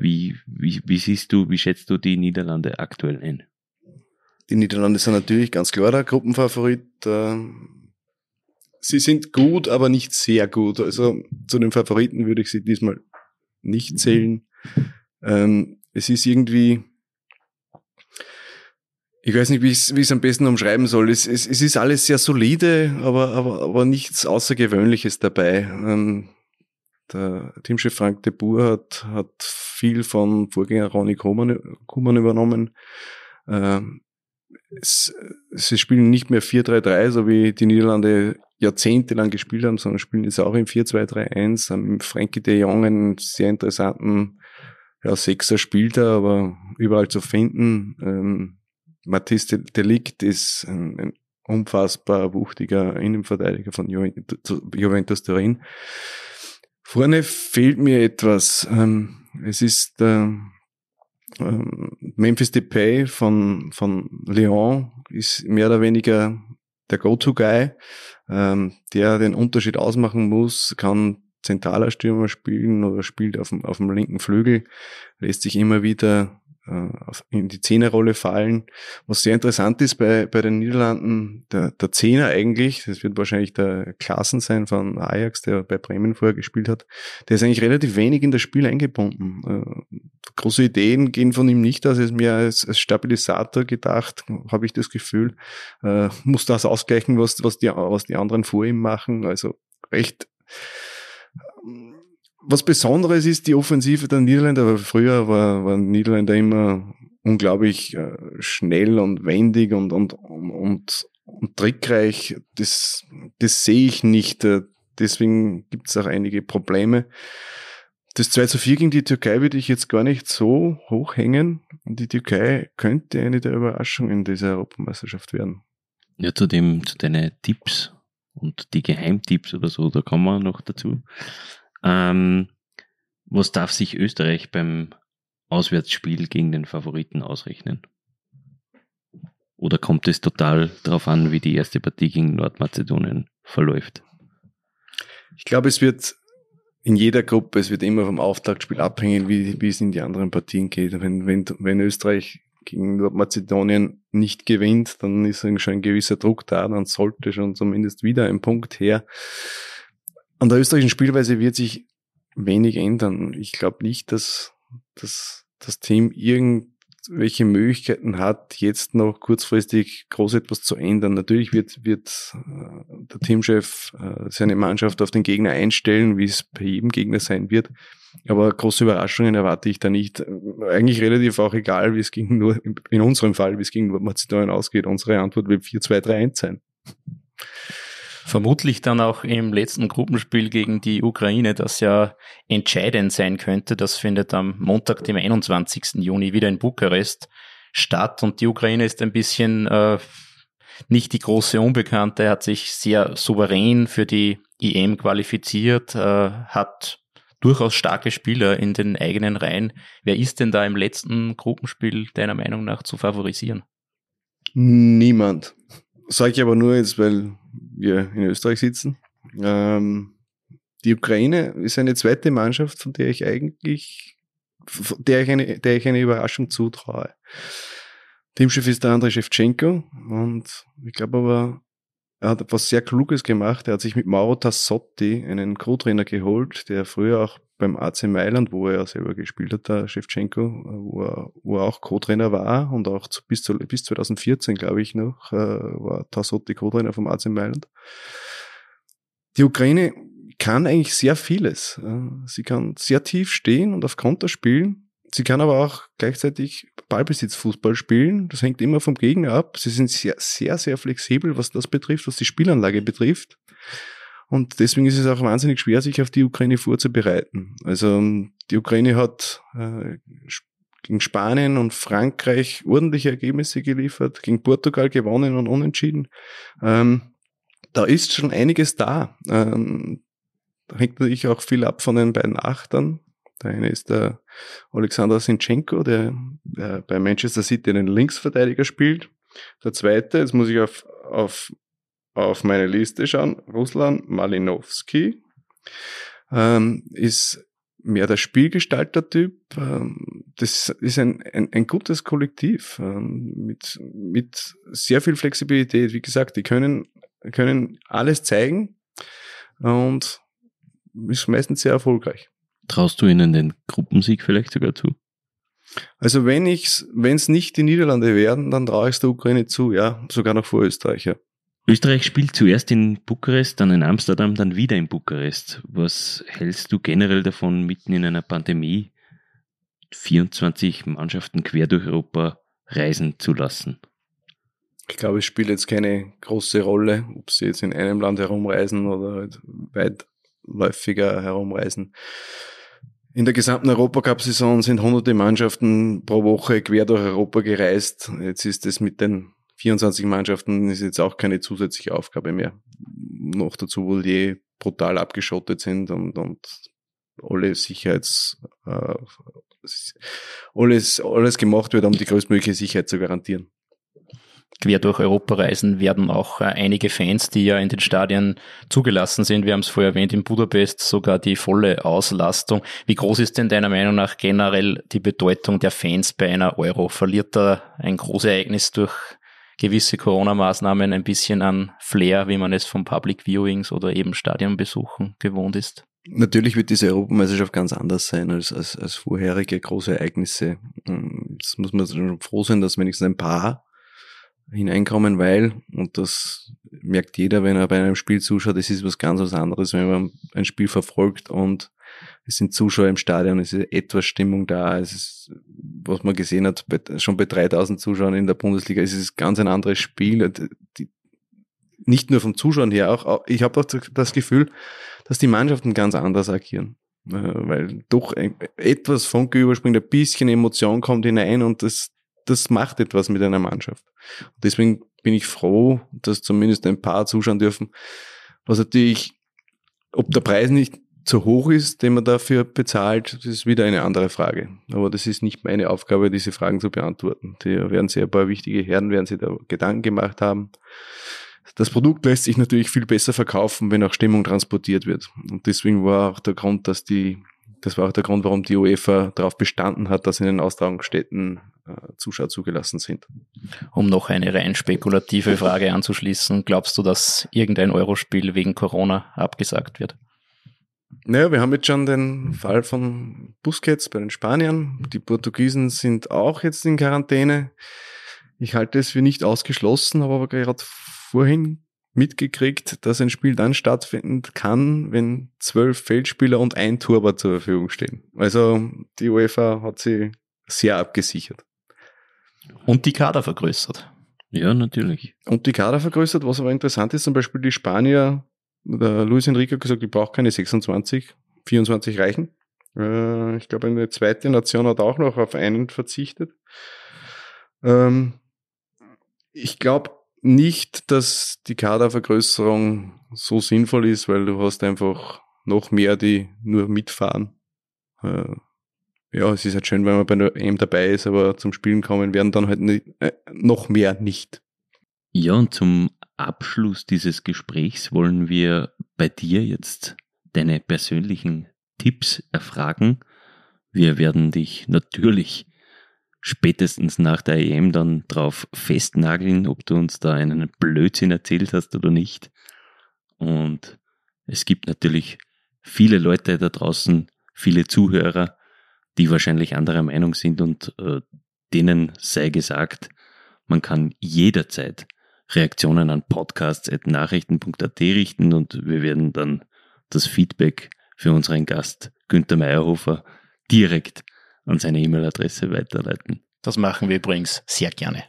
Wie, wie, wie siehst du, wie schätzt du die Niederlande aktuell ein? Die Niederlande sind natürlich ganz klar der Gruppenfavorit. Ähm, sie sind gut, aber nicht sehr gut. Also zu den Favoriten würde ich sie diesmal nicht zählen. Ähm, es ist irgendwie, ich weiß nicht, wie ich es am besten umschreiben soll. Es, es, es, ist alles sehr solide, aber, aber, aber nichts Außergewöhnliches dabei. Ähm, der Teamchef Frank de Boer hat, hat viel von Vorgänger Ronny Kuhmann, übernommen. Ähm, es, sie spielen nicht mehr 4-3-3, so wie die Niederlande jahrzehntelang gespielt haben, sondern spielen jetzt auch im 4-2-3-1, haben Frankie de Jong einen sehr interessanten ja, Sechser spielt er, aber überall zu finden. Ähm, Matisse Delict ist ein, ein unfassbar wuchtiger Innenverteidiger von Juventus Turin. Vorne fehlt mir etwas. Ähm, es ist äh, Memphis Depay von, von Lyon ist mehr oder weniger der Go-To-Guy, ähm, der den Unterschied ausmachen muss, kann zentraler Stürmer spielen oder spielt auf dem, auf dem linken Flügel, lässt sich immer wieder in die Zehnerrolle fallen. Was sehr interessant ist bei, bei den Niederlanden, der, der Zehner eigentlich, das wird wahrscheinlich der Klassen sein von Ajax, der bei Bremen vorher gespielt hat, der ist eigentlich relativ wenig in das Spiel eingebunden. Äh, große Ideen gehen von ihm nicht aus, er ist mehr als, als Stabilisator gedacht, habe ich das Gefühl, äh, muss das ausgleichen, was, was, die, was die anderen vor ihm machen, also recht was Besonderes ist die Offensive der Niederländer, weil früher war, waren Niederländer immer unglaublich äh, schnell und wendig und, und, und, und trickreich. Das, das sehe ich nicht. Äh, deswegen gibt es auch einige Probleme. Das 2 zu 4 gegen die Türkei würde ich jetzt gar nicht so hochhängen. Die Türkei könnte eine der Überraschungen dieser Europameisterschaft werden. Ja, zu dem, zu deinen Tipps und die Geheimtipps oder so, da kommen wir noch dazu. Ähm, was darf sich Österreich beim Auswärtsspiel gegen den Favoriten ausrechnen? Oder kommt es total darauf an, wie die erste Partie gegen Nordmazedonien verläuft? Ich glaube, es wird in jeder Gruppe, es wird immer vom Auftaktspiel abhängen, wie, wie es in die anderen Partien geht. Wenn, wenn, wenn Österreich gegen Nordmazedonien nicht gewinnt, dann ist schon ein gewisser Druck da, dann sollte schon zumindest wieder ein Punkt her. An der österreichischen Spielweise wird sich wenig ändern. Ich glaube nicht, dass, dass das Team irgendwelche Möglichkeiten hat, jetzt noch kurzfristig groß etwas zu ändern. Natürlich wird, wird äh, der Teamchef äh, seine Mannschaft auf den Gegner einstellen, wie es bei jedem Gegner sein wird. Aber große Überraschungen erwarte ich da nicht. Eigentlich relativ auch egal, wie es gegen nur, in unserem Fall, wie es gegen Mazedonien ausgeht. Unsere Antwort wird 4-2-3-1 sein. Vermutlich dann auch im letzten Gruppenspiel gegen die Ukraine, das ja entscheidend sein könnte. Das findet am Montag, dem 21. Juni wieder in Bukarest statt. Und die Ukraine ist ein bisschen äh, nicht die große Unbekannte, hat sich sehr souverän für die EM qualifiziert, äh, hat durchaus starke Spieler in den eigenen Reihen. Wer ist denn da im letzten Gruppenspiel deiner Meinung nach zu favorisieren? Niemand. Sage ich aber nur jetzt, weil wir in Österreich sitzen. Ähm, die Ukraine ist eine zweite Mannschaft, von der ich eigentlich, der ich eine, der ich eine Überraschung zutraue. Teamchef ist der Andrei Shevchenko und ich glaube aber, er hat etwas sehr Kluges gemacht. Er hat sich mit Mauro Tassotti einen Co-Trainer geholt, der früher auch beim AC Mailand, wo er selber gespielt hat, der Shevchenko, wo er, wo er auch Co-Trainer war und auch zu, bis, zu, bis 2014, glaube ich noch, äh, war Tassotti Co-Trainer vom AC Mailand. Die Ukraine kann eigentlich sehr vieles. Sie kann sehr tief stehen und auf Konter spielen. Sie kann aber auch gleichzeitig Ballbesitzfußball spielen. Das hängt immer vom Gegner ab. Sie sind sehr, sehr, sehr flexibel, was das betrifft, was die Spielanlage betrifft. Und deswegen ist es auch wahnsinnig schwer, sich auf die Ukraine vorzubereiten. Also die Ukraine hat äh, gegen Spanien und Frankreich ordentliche Ergebnisse geliefert, gegen Portugal gewonnen und unentschieden. Ähm, da ist schon einiges da. Ähm, da hängt natürlich auch viel ab von den beiden Achtern. Der eine ist der Alexander Sinchenko, der, der bei Manchester City einen Linksverteidiger spielt. Der zweite, jetzt muss ich auf, auf auf meine Liste schauen, Ruslan Malinowski ähm, ist mehr der Spielgestalter-Typ. Ähm, das ist ein, ein, ein gutes Kollektiv ähm, mit, mit sehr viel Flexibilität. Wie gesagt, die können, können alles zeigen und ist meistens sehr erfolgreich. Traust du ihnen den Gruppensieg vielleicht sogar zu? Also wenn ich, wenn es nicht die Niederlande werden, dann traue ich es der Ukraine zu, ja, sogar noch vor Österreich, ja. Österreich spielt zuerst in Bukarest, dann in Amsterdam, dann wieder in Bukarest. Was hältst du generell davon, mitten in einer Pandemie 24 Mannschaften quer durch Europa reisen zu lassen? Ich glaube, es spielt jetzt keine große Rolle, ob sie jetzt in einem Land herumreisen oder halt weitläufiger herumreisen. In der gesamten Europacup-Saison sind hunderte Mannschaften pro Woche quer durch Europa gereist. Jetzt ist es mit den 24 Mannschaften ist jetzt auch keine zusätzliche Aufgabe mehr. Noch dazu, wo die brutal abgeschottet sind und, und alle Sicherheits, äh, alles, alles gemacht wird, um die größtmögliche Sicherheit zu garantieren quer durch Europa reisen, werden auch äh, einige Fans, die ja in den Stadien zugelassen sind. Wir haben es vorher erwähnt, in Budapest sogar die volle Auslastung. Wie groß ist denn deiner Meinung nach generell die Bedeutung der Fans bei einer Euro? Verliert da ein Großereignis durch gewisse Corona-Maßnahmen ein bisschen an Flair, wie man es von Public Viewings oder eben Stadionbesuchen gewohnt ist? Natürlich wird diese Europameisterschaft ganz anders sein als, als, als vorherige große Ereignisse. Das muss man froh sein, dass wenigstens ein paar hineinkommen, weil, und das merkt jeder, wenn er bei einem Spiel zuschaut, es ist was ganz was anderes, wenn man ein Spiel verfolgt und es sind Zuschauer im Stadion, es ist etwas Stimmung da, es ist, was man gesehen hat, schon bei 3000 Zuschauern in der Bundesliga, es ist ganz ein anderes Spiel, die, nicht nur vom Zuschauen her, auch, ich habe auch das Gefühl, dass die Mannschaften ganz anders agieren äh, weil doch etwas Funke überspringt, ein bisschen Emotion kommt hinein und das, das macht etwas mit einer Mannschaft. Deswegen bin ich froh, dass zumindest ein paar zuschauen dürfen. Was natürlich, ob der Preis nicht zu hoch ist, den man dafür bezahlt, das ist wieder eine andere Frage. Aber das ist nicht meine Aufgabe, diese Fragen zu beantworten. Die werden sich ein paar wichtige Herren, werden sich da Gedanken gemacht haben. Das Produkt lässt sich natürlich viel besser verkaufen, wenn auch Stimmung transportiert wird. Und deswegen war auch der Grund, dass die das war auch der Grund, warum die UEFA darauf bestanden hat, dass in den Austragungsstätten äh, Zuschauer zugelassen sind. Um noch eine rein spekulative Frage *laughs* anzuschließen, glaubst du, dass irgendein Eurospiel wegen Corona abgesagt wird? Naja, wir haben jetzt schon den Fall von Busquets bei den Spaniern. Die Portugiesen sind auch jetzt in Quarantäne. Ich halte es für nicht ausgeschlossen, habe aber gerade vorhin mitgekriegt, dass ein Spiel dann stattfinden kann, wenn zwölf Feldspieler und ein Torwart zur Verfügung stehen. Also die UEFA hat sie sehr abgesichert. Und die Kader vergrößert. Ja, natürlich. Und die Kader vergrößert, was aber interessant ist, zum Beispiel die Spanier, der Luis Enrique hat gesagt, ich brauche keine 26, 24 reichen. Äh, ich glaube, eine zweite Nation hat auch noch auf einen verzichtet. Ähm, ich glaube, nicht, dass die Kadervergrößerung so sinnvoll ist, weil du hast einfach noch mehr, die nur mitfahren. Äh, ja, es ist halt schön, wenn man bei der EM dabei ist, aber zum Spielen kommen werden dann halt nicht, äh, noch mehr nicht. Ja, und zum Abschluss dieses Gesprächs wollen wir bei dir jetzt deine persönlichen Tipps erfragen. Wir werden dich natürlich spätestens nach der EM dann drauf festnageln, ob du uns da einen Blödsinn erzählt hast oder nicht. Und es gibt natürlich viele Leute da draußen, viele Zuhörer, die wahrscheinlich anderer Meinung sind und äh, denen sei gesagt, man kann jederzeit Reaktionen an podcasts.nachrichten.at richten und wir werden dann das Feedback für unseren Gast Günther Meyerhofer direkt an seine E-Mail-Adresse weiterleiten. Das machen wir übrigens sehr gerne.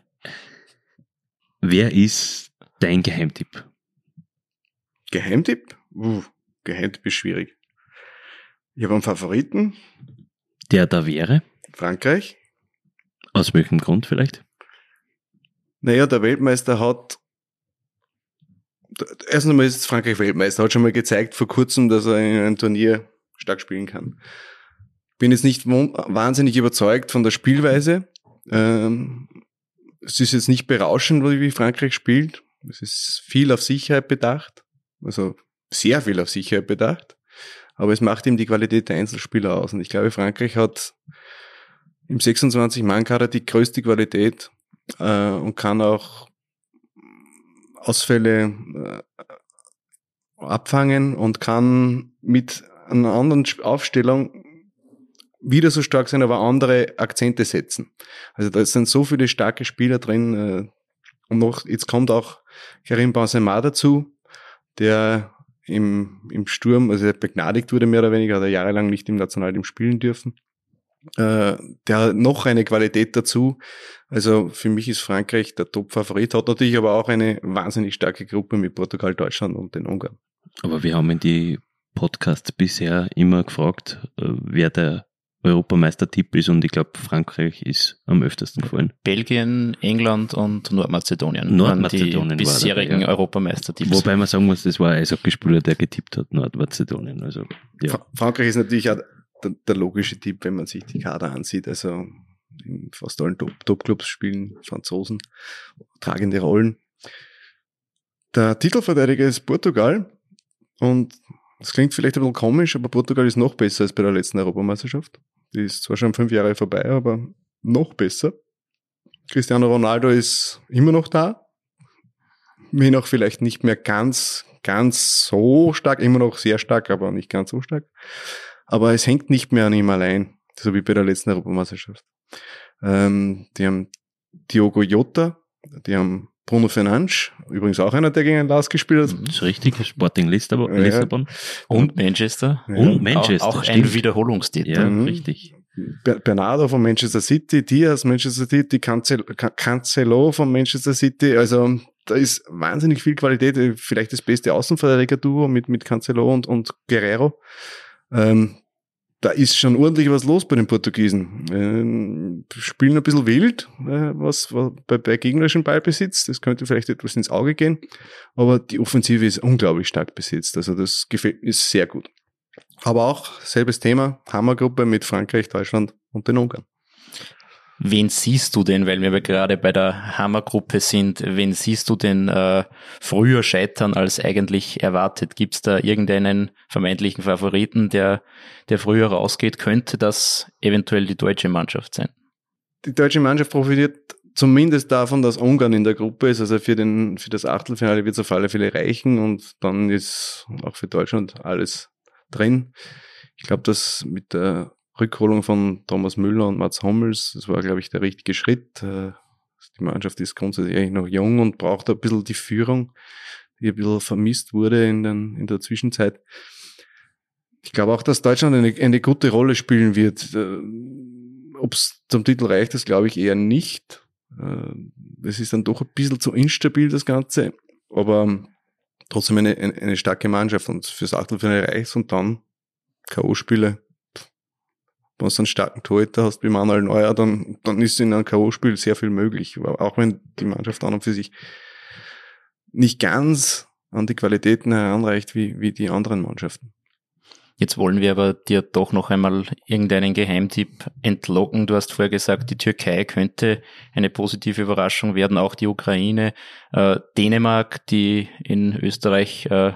Wer ist dein Geheimtipp? Geheimtipp? Uh, Geheimtipp ist schwierig. Ich habe einen Favoriten. Der da wäre? Frankreich. Aus welchem Grund vielleicht? Naja, der Weltmeister hat erstens einmal ist Frankreich Weltmeister, hat schon mal gezeigt vor kurzem, dass er in einem Turnier stark spielen kann bin jetzt nicht wahnsinnig überzeugt von der Spielweise. Ähm, es ist jetzt nicht berauschend, wie Frankreich spielt. Es ist viel auf Sicherheit bedacht. Also sehr viel auf Sicherheit bedacht. Aber es macht ihm die Qualität der Einzelspieler aus. Und ich glaube, Frankreich hat im 26-Mann-Kader die größte Qualität äh, und kann auch Ausfälle äh, abfangen und kann mit einer anderen Aufstellung wieder so stark sein, aber andere Akzente setzen. Also da sind so viele starke Spieler drin. Äh, und noch, jetzt kommt auch Karim Benzema dazu, der im, im Sturm, also begnadigt wurde mehr oder weniger, hat er jahrelang nicht im Nationalteam spielen dürfen. Äh, der hat noch eine Qualität dazu. Also für mich ist Frankreich der Top-Favorit, hat natürlich aber auch eine wahnsinnig starke Gruppe mit Portugal, Deutschland und den Ungarn. Aber wir haben in die Podcasts bisher immer gefragt, äh, wer der Europameistertipp ist und ich glaube, Frankreich ist am öftesten gefallen. Belgien, England und Nordmazedonien. Nordmazedonien die bisherigen ja. Europameistertipps. Wobei man sagen muss, das war ein Eishockeyspieler, der getippt hat, Nordmazedonien. Also, ja. Fra Frankreich ist natürlich auch der, der, logische Tipp, wenn man sich die Kader ansieht. Also in fast allen Top-Clubs Top spielen Franzosen tragende Rollen. Der Titelverteidiger ist Portugal und das klingt vielleicht ein bisschen komisch, aber Portugal ist noch besser als bei der letzten Europameisterschaft. Die ist zwar schon fünf Jahre vorbei, aber noch besser. Cristiano Ronaldo ist immer noch da. Wenn auch vielleicht nicht mehr ganz, ganz so stark, immer noch sehr stark, aber nicht ganz so stark. Aber es hängt nicht mehr an ihm allein, so wie bei der letzten Europameisterschaft. Ähm, die haben Diogo Jota, die haben Bruno Fernandes, übrigens auch einer, der gegen Lars gespielt hat. Das ist richtig, Sporting Lissabon. Ja. Und Manchester. Ja. Und Manchester. Auch, auch ein Wiederholungstäter. Ja, mhm. richtig. Bernardo von Manchester City, Diaz Manchester City, Cancel Cancelo von Manchester City. Also da ist wahnsinnig viel Qualität. Vielleicht das beste Außenverteidiger-Duo mit, mit Cancelo und, und Guerrero. Ähm, da ist schon ordentlich was los bei den Portugiesen. Ähm, spielen ein bisschen wild, äh, was, was bei, bei gegnerischen Ballbesitz. Das könnte vielleicht etwas ins Auge gehen. Aber die Offensive ist unglaublich stark besetzt. Also das gefällt mir sehr gut. Aber auch selbes Thema, Hammergruppe mit Frankreich, Deutschland und den Ungarn. Wen siehst du denn, weil wir gerade bei der Hammergruppe sind, wen siehst du denn äh, früher scheitern als eigentlich erwartet? Gibt es da irgendeinen vermeintlichen Favoriten, der, der früher rausgeht? Könnte das eventuell die deutsche Mannschaft sein? Die deutsche Mannschaft profitiert zumindest davon, dass Ungarn in der Gruppe ist. Also für, den, für das Achtelfinale wird es auf alle Fälle reichen und dann ist auch für Deutschland alles drin. Ich glaube, dass mit der Rückholung von Thomas Müller und Mats Hummels, das war, glaube ich, der richtige Schritt. Äh, die Mannschaft ist grundsätzlich eigentlich noch jung und braucht ein bisschen die Führung, die ein bisschen vermisst wurde in, den, in der Zwischenzeit. Ich glaube auch, dass Deutschland eine, eine gute Rolle spielen wird. Äh, Ob es zum Titel reicht, das glaube ich eher nicht. Es äh, ist dann doch ein bisschen zu instabil, das Ganze. Aber trotzdem eine, eine, eine starke Mannschaft und fürs Achtelfinale reicht und dann K.O.-Spiele wenn du einen starken Torhüter hast wie Manuel Neuer, dann, dann ist in einem K.O.-Spiel sehr viel möglich. Auch wenn die Mannschaft an und für sich nicht ganz an die Qualitäten heranreicht wie, wie die anderen Mannschaften. Jetzt wollen wir aber dir doch noch einmal irgendeinen Geheimtipp entlocken. Du hast vorher gesagt, die Türkei könnte eine positive Überraschung werden, auch die Ukraine, äh, Dänemark, die in Österreich, äh,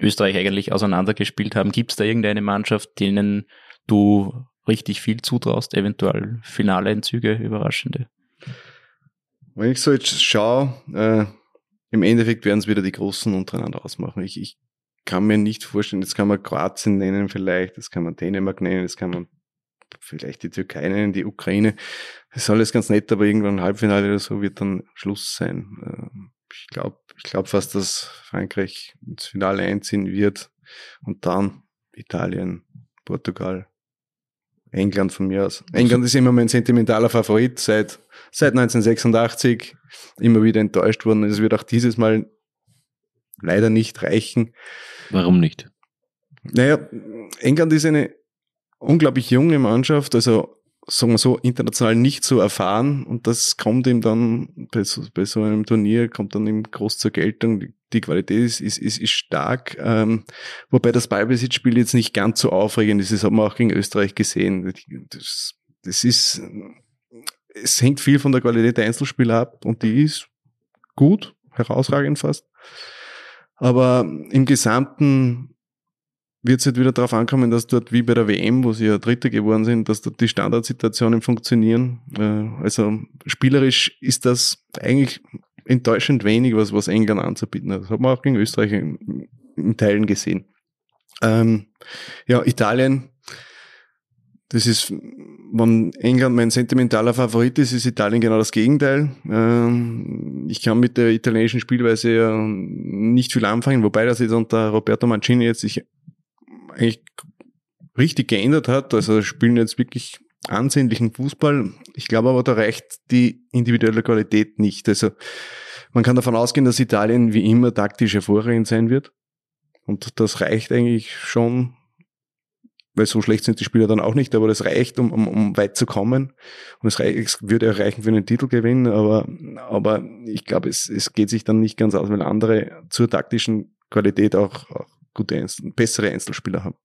Österreich eigentlich auseinandergespielt haben. Gibt es da irgendeine Mannschaft, denen du richtig viel zutraust, eventuell finale Entzüge, überraschende. Wenn ich so jetzt schaue, äh, im Endeffekt werden es wieder die Großen untereinander ausmachen. Ich, ich kann mir nicht vorstellen, jetzt kann man Kroatien nennen vielleicht, das kann man Dänemark nennen, das kann man vielleicht die Türkei nennen, die Ukraine. Das ist alles ganz nett, aber irgendwann Halbfinale oder so wird dann Schluss sein. Ähm, ich glaube ich glaub fast, dass Frankreich ins Finale einziehen wird und dann Italien, Portugal, England von mir aus. England ist immer mein sentimentaler Favorit seit, seit 1986. Immer wieder enttäuscht worden. Es wird auch dieses Mal leider nicht reichen. Warum nicht? Naja, England ist eine unglaublich junge Mannschaft, also sagen wir so, international nicht so erfahren und das kommt ihm dann bei so, bei so einem Turnier, kommt dann ihm groß zur Geltung. Die, die Qualität ist, ist, ist, ist stark, ähm, wobei das Ballbesitzspiel jetzt nicht ganz so aufregend ist, das hat man auch gegen Österreich gesehen. Das, das ist, es hängt viel von der Qualität der Einzelspieler ab und die ist gut, herausragend fast. Aber im Gesamten wird es halt wieder darauf ankommen, dass dort wie bei der WM, wo sie ja Dritte geworden sind, dass dort die Standardsituationen funktionieren. Äh, also spielerisch ist das eigentlich enttäuschend wenig, was, was England anzubieten hat. Das hat man auch gegen Österreich in, in Teilen gesehen. Ähm, ja, Italien, das ist, wenn England mein sentimentaler Favorit ist, ist Italien genau das Gegenteil. Ähm, ich kann mit der italienischen Spielweise ja nicht viel anfangen, wobei das jetzt unter Roberto Mancini jetzt sich eigentlich richtig geändert hat. Also spielen jetzt wirklich ansehnlichen Fußball. Ich glaube aber, da reicht die individuelle Qualität nicht. Also man kann davon ausgehen, dass Italien wie immer taktisch hervorragend sein wird. Und das reicht eigentlich schon, weil so schlecht sind die Spieler dann auch nicht, aber das reicht, um, um, um weit zu kommen. Und es, würde erreichen für einen Titelgewinn, aber, aber ich glaube, es, es geht sich dann nicht ganz aus, weil andere zur taktischen Qualität auch, auch gute bessere Einzelspieler haben.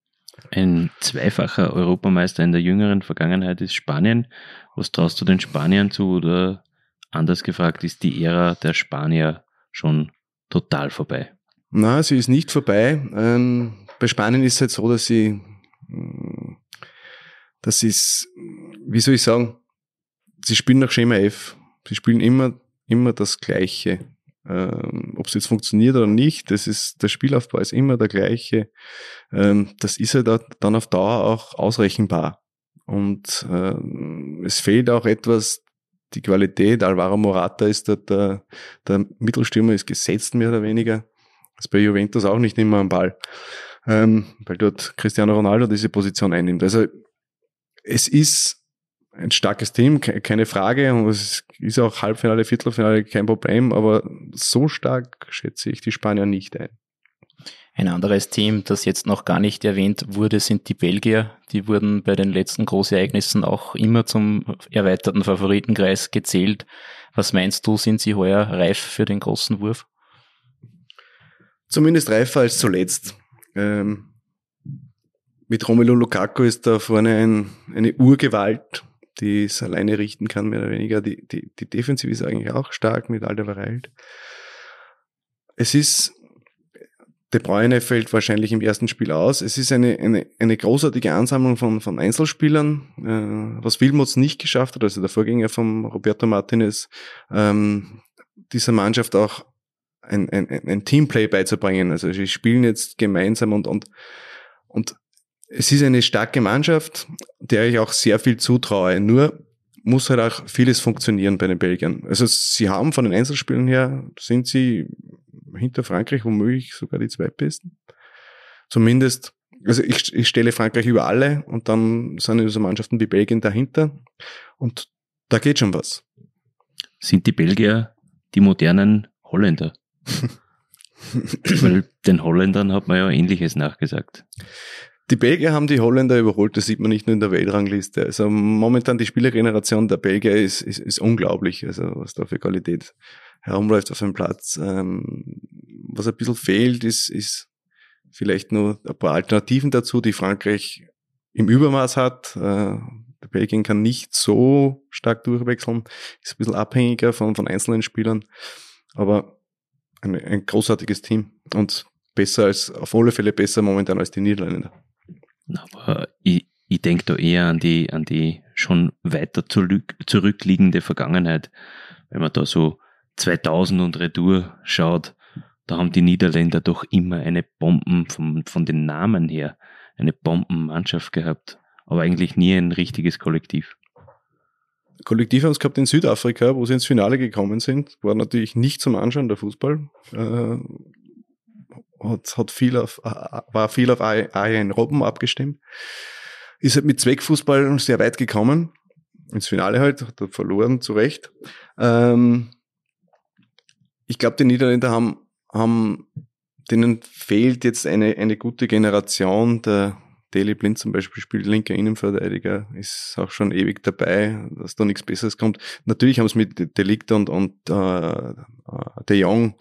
Ein zweifacher Europameister in der jüngeren Vergangenheit ist Spanien. Was traust du den Spaniern zu oder anders gefragt, ist die Ära der Spanier schon total vorbei? Na, sie ist nicht vorbei. Ähm, bei Spanien ist es halt so, dass sie, mm, das ist, wie soll ich sagen, sie spielen nach Schema F. Sie spielen immer, immer das Gleiche. Ähm, Ob es jetzt funktioniert oder nicht, das ist, der Spielaufbau ist immer der gleiche. Ähm, das ist halt dann auf Dauer auch ausrechenbar. Und äh, es fehlt auch etwas, die Qualität. Alvaro Morata ist der, der, der Mittelstürmer, ist gesetzt mehr oder weniger. ist bei Juventus auch nicht immer am Ball, ähm, weil dort Cristiano Ronaldo diese Position einnimmt. Also es ist ein starkes Team, keine Frage. Und es ist auch Halbfinale, Viertelfinale kein Problem, aber so stark schätze ich die Spanier nicht ein. Ein anderes Team, das jetzt noch gar nicht erwähnt wurde, sind die Belgier. Die wurden bei den letzten Großereignissen auch immer zum erweiterten Favoritenkreis gezählt. Was meinst du, sind sie heuer reif für den großen Wurf? Zumindest reifer als zuletzt. Ähm, mit Romelu Lukaku ist da vorne ein, eine Urgewalt, die es alleine richten kann, mehr oder weniger. Die, die, die Defensive ist eigentlich auch stark mit Alderweireld. Es ist, De Bruyne fällt wahrscheinlich im ersten Spiel aus. Es ist eine, eine, eine großartige Ansammlung von, von Einzelspielern, äh, was Wilmots nicht geschafft hat, also der Vorgänger von Roberto Martinez, ähm, dieser Mannschaft auch ein, ein, ein Teamplay beizubringen. Also sie spielen jetzt gemeinsam und, und, und es ist eine starke Mannschaft, der ich auch sehr viel zutraue. Nur muss halt auch vieles funktionieren bei den Belgiern. Also sie haben von den Einzelspielen her, sind sie hinter Frankreich womöglich sogar die zweitbesten. Zumindest, also ich, ich stelle Frankreich über alle und dann sind so Mannschaften wie Belgien dahinter und da geht schon was. Sind die Belgier die modernen Holländer? *laughs* Weil den Holländern hat man ja ähnliches nachgesagt. Die Belgier haben die Holländer überholt, das sieht man nicht nur in der Weltrangliste. Also momentan die Spielergeneration der Belgier ist, ist, ist unglaublich, also was da für Qualität herumläuft auf dem Platz. Ähm, was ein bisschen fehlt, ist, ist vielleicht nur ein paar Alternativen dazu, die Frankreich im Übermaß hat. Äh, der Belgien kann nicht so stark durchwechseln, ist ein bisschen abhängiger von, von einzelnen Spielern, aber ein, ein großartiges Team und besser als, auf alle Fälle besser momentan als die Niederländer. Aber ich, ich denke da eher an die, an die schon weiter zurück, zurückliegende Vergangenheit. Wenn man da so 2000 und Retour schaut, da haben die Niederländer doch immer eine Bomben von, von den Namen her, eine Bombenmannschaft gehabt, aber eigentlich nie ein richtiges Kollektiv. Kollektiv haben es gehabt in Südafrika, wo sie ins Finale gekommen sind. War natürlich nicht zum Anschauen der Fußball. Äh, hat, hat viel auf, war viel auf Arjen Robben abgestimmt. Ist halt mit Zweckfußball sehr weit gekommen. Ins Finale halt, hat er verloren, zu Recht. Ähm, ich glaube, die Niederländer haben, haben, denen fehlt jetzt eine, eine gute Generation. Der Daily Blind zum Beispiel spielt linker Innenverteidiger, ist auch schon ewig dabei, dass da nichts Besseres kommt. Natürlich haben es mit Delict und, und äh, De Jong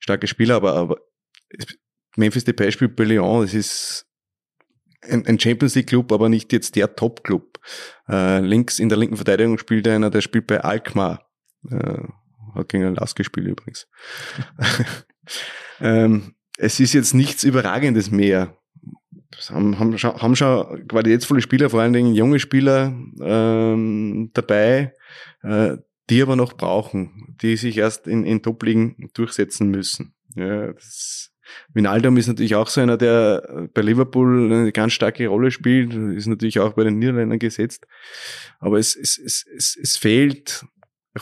starke Spieler, aber, aber Memphis Depay spielt bei Lyon, das ist ein, ein Champions League Club, aber nicht jetzt der Top Club. Äh, links in der linken Verteidigung spielt einer, der spielt bei Alkmaar. Äh, hat gegen Lass gespielt übrigens. *laughs* ähm, es ist jetzt nichts Überragendes mehr. Haben, haben, schon, haben schon qualitätsvolle Spieler, vor allen Dingen junge Spieler ähm, dabei, äh, die aber noch brauchen, die sich erst in, in Top-Ligen durchsetzen müssen. Ja, das Vinaldum ist natürlich auch so einer, der bei Liverpool eine ganz starke Rolle spielt, ist natürlich auch bei den Niederländern gesetzt. Aber es, es, es, es, es fehlt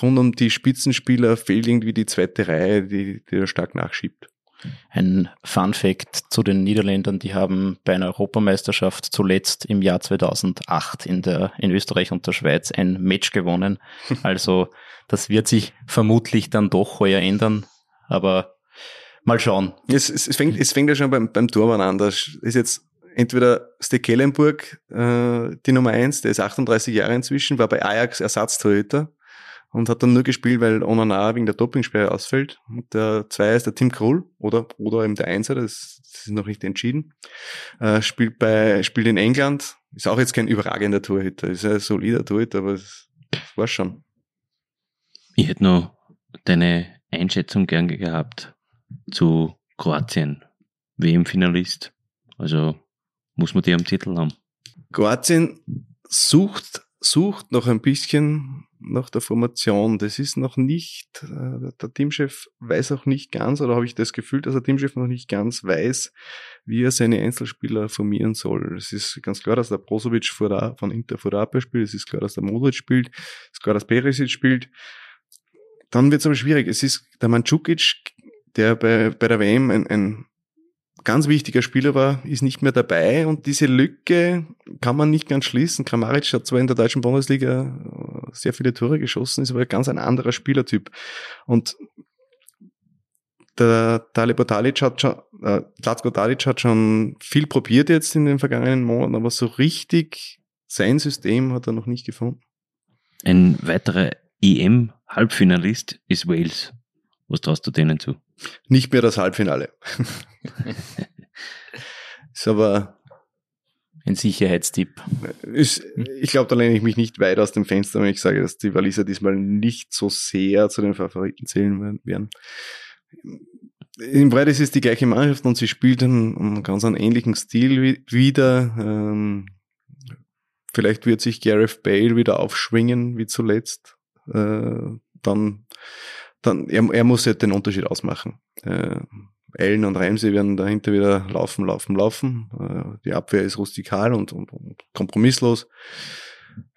rund um die Spitzenspieler, fehlt irgendwie die zweite Reihe, die, die da stark nachschiebt. Ein Fun Fact zu den Niederländern, die haben bei einer Europameisterschaft zuletzt im Jahr 2008 in, der, in Österreich und der Schweiz ein Match gewonnen. *laughs* Also das wird sich vermutlich dann doch heuer ändern, aber mal schauen. Es, es, es, fängt, es fängt ja schon beim, beim Torwart an. Das ist jetzt entweder Stekelenburg, äh, die Nummer eins, der ist 38 Jahre inzwischen, war bei Ajax Ersatztorhüter und hat dann nur gespielt, weil Onana wegen der Dopingsperre ausfällt. Und der zwei ist der Tim Krull oder, oder eben der Einser, das, das ist noch nicht entschieden. Äh, spielt bei, spielt in England, ist auch jetzt kein überragender Torhüter, ist ein solider Torhüter, aber das, das war schon. Ich hätte noch deine Einschätzung gern gehabt zu Kroatien, WM-Finalist. Also muss man die am Titel haben. Kroatien sucht, sucht noch ein bisschen nach der Formation. Das ist noch nicht, äh, der Teamchef weiß auch nicht ganz, oder habe ich das Gefühl, dass der Teamchef noch nicht ganz weiß, wie er seine Einzelspieler formieren soll. Es ist ganz klar, dass der Brozovic von Inter der spielt, es ist klar, dass der Modric spielt, es ist klar, dass Perisic spielt. Dann wird es aber schwierig. Es ist der Mandzukic, der bei, bei der WM ein, ein ganz wichtiger Spieler war, ist nicht mehr dabei und diese Lücke kann man nicht ganz schließen. Kramaric hat zwar in der deutschen Bundesliga äh, sehr viele Tore geschossen, ist aber ganz ein anderer Spielertyp. Und der Talib Talic hat schon, äh, Zlatko Talic hat schon viel probiert jetzt in den vergangenen Monaten, aber so richtig sein System hat er noch nicht gefunden. Ein weiterer EM-Halbfinalist ist Wales. Was traust du denen zu? Nicht mehr das Halbfinale. *laughs* ist aber ein Sicherheitstipp. Ist, ich glaube, da lehne ich mich nicht weit aus dem Fenster, wenn ich sage, dass die Waliser diesmal nicht so sehr zu den Favoriten zählen werden. In Breit ist es die gleiche Mannschaft und sie spielt einen, einen ganz einen ähnlichen Stil wieder. Ähm, vielleicht wird sich Gareth Bale wieder aufschwingen wie zuletzt. Äh, dann dann, er, er muss halt den Unterschied ausmachen. Äh, Ellen und Ramsey werden dahinter wieder laufen, laufen, laufen. Äh, die Abwehr ist rustikal und, und, und kompromisslos.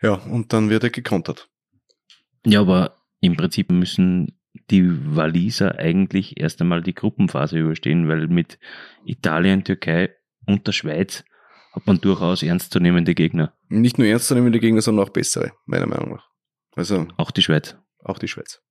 Ja, und dann wird er gekontert. Ja, aber im Prinzip müssen die Waliser eigentlich erst einmal die Gruppenphase überstehen, weil mit Italien, Türkei und der Schweiz hat man durchaus ernstzunehmende Gegner. Nicht nur ernstzunehmende Gegner, sondern auch bessere, meiner Meinung nach. Also auch die Schweiz. Auch die Schweiz.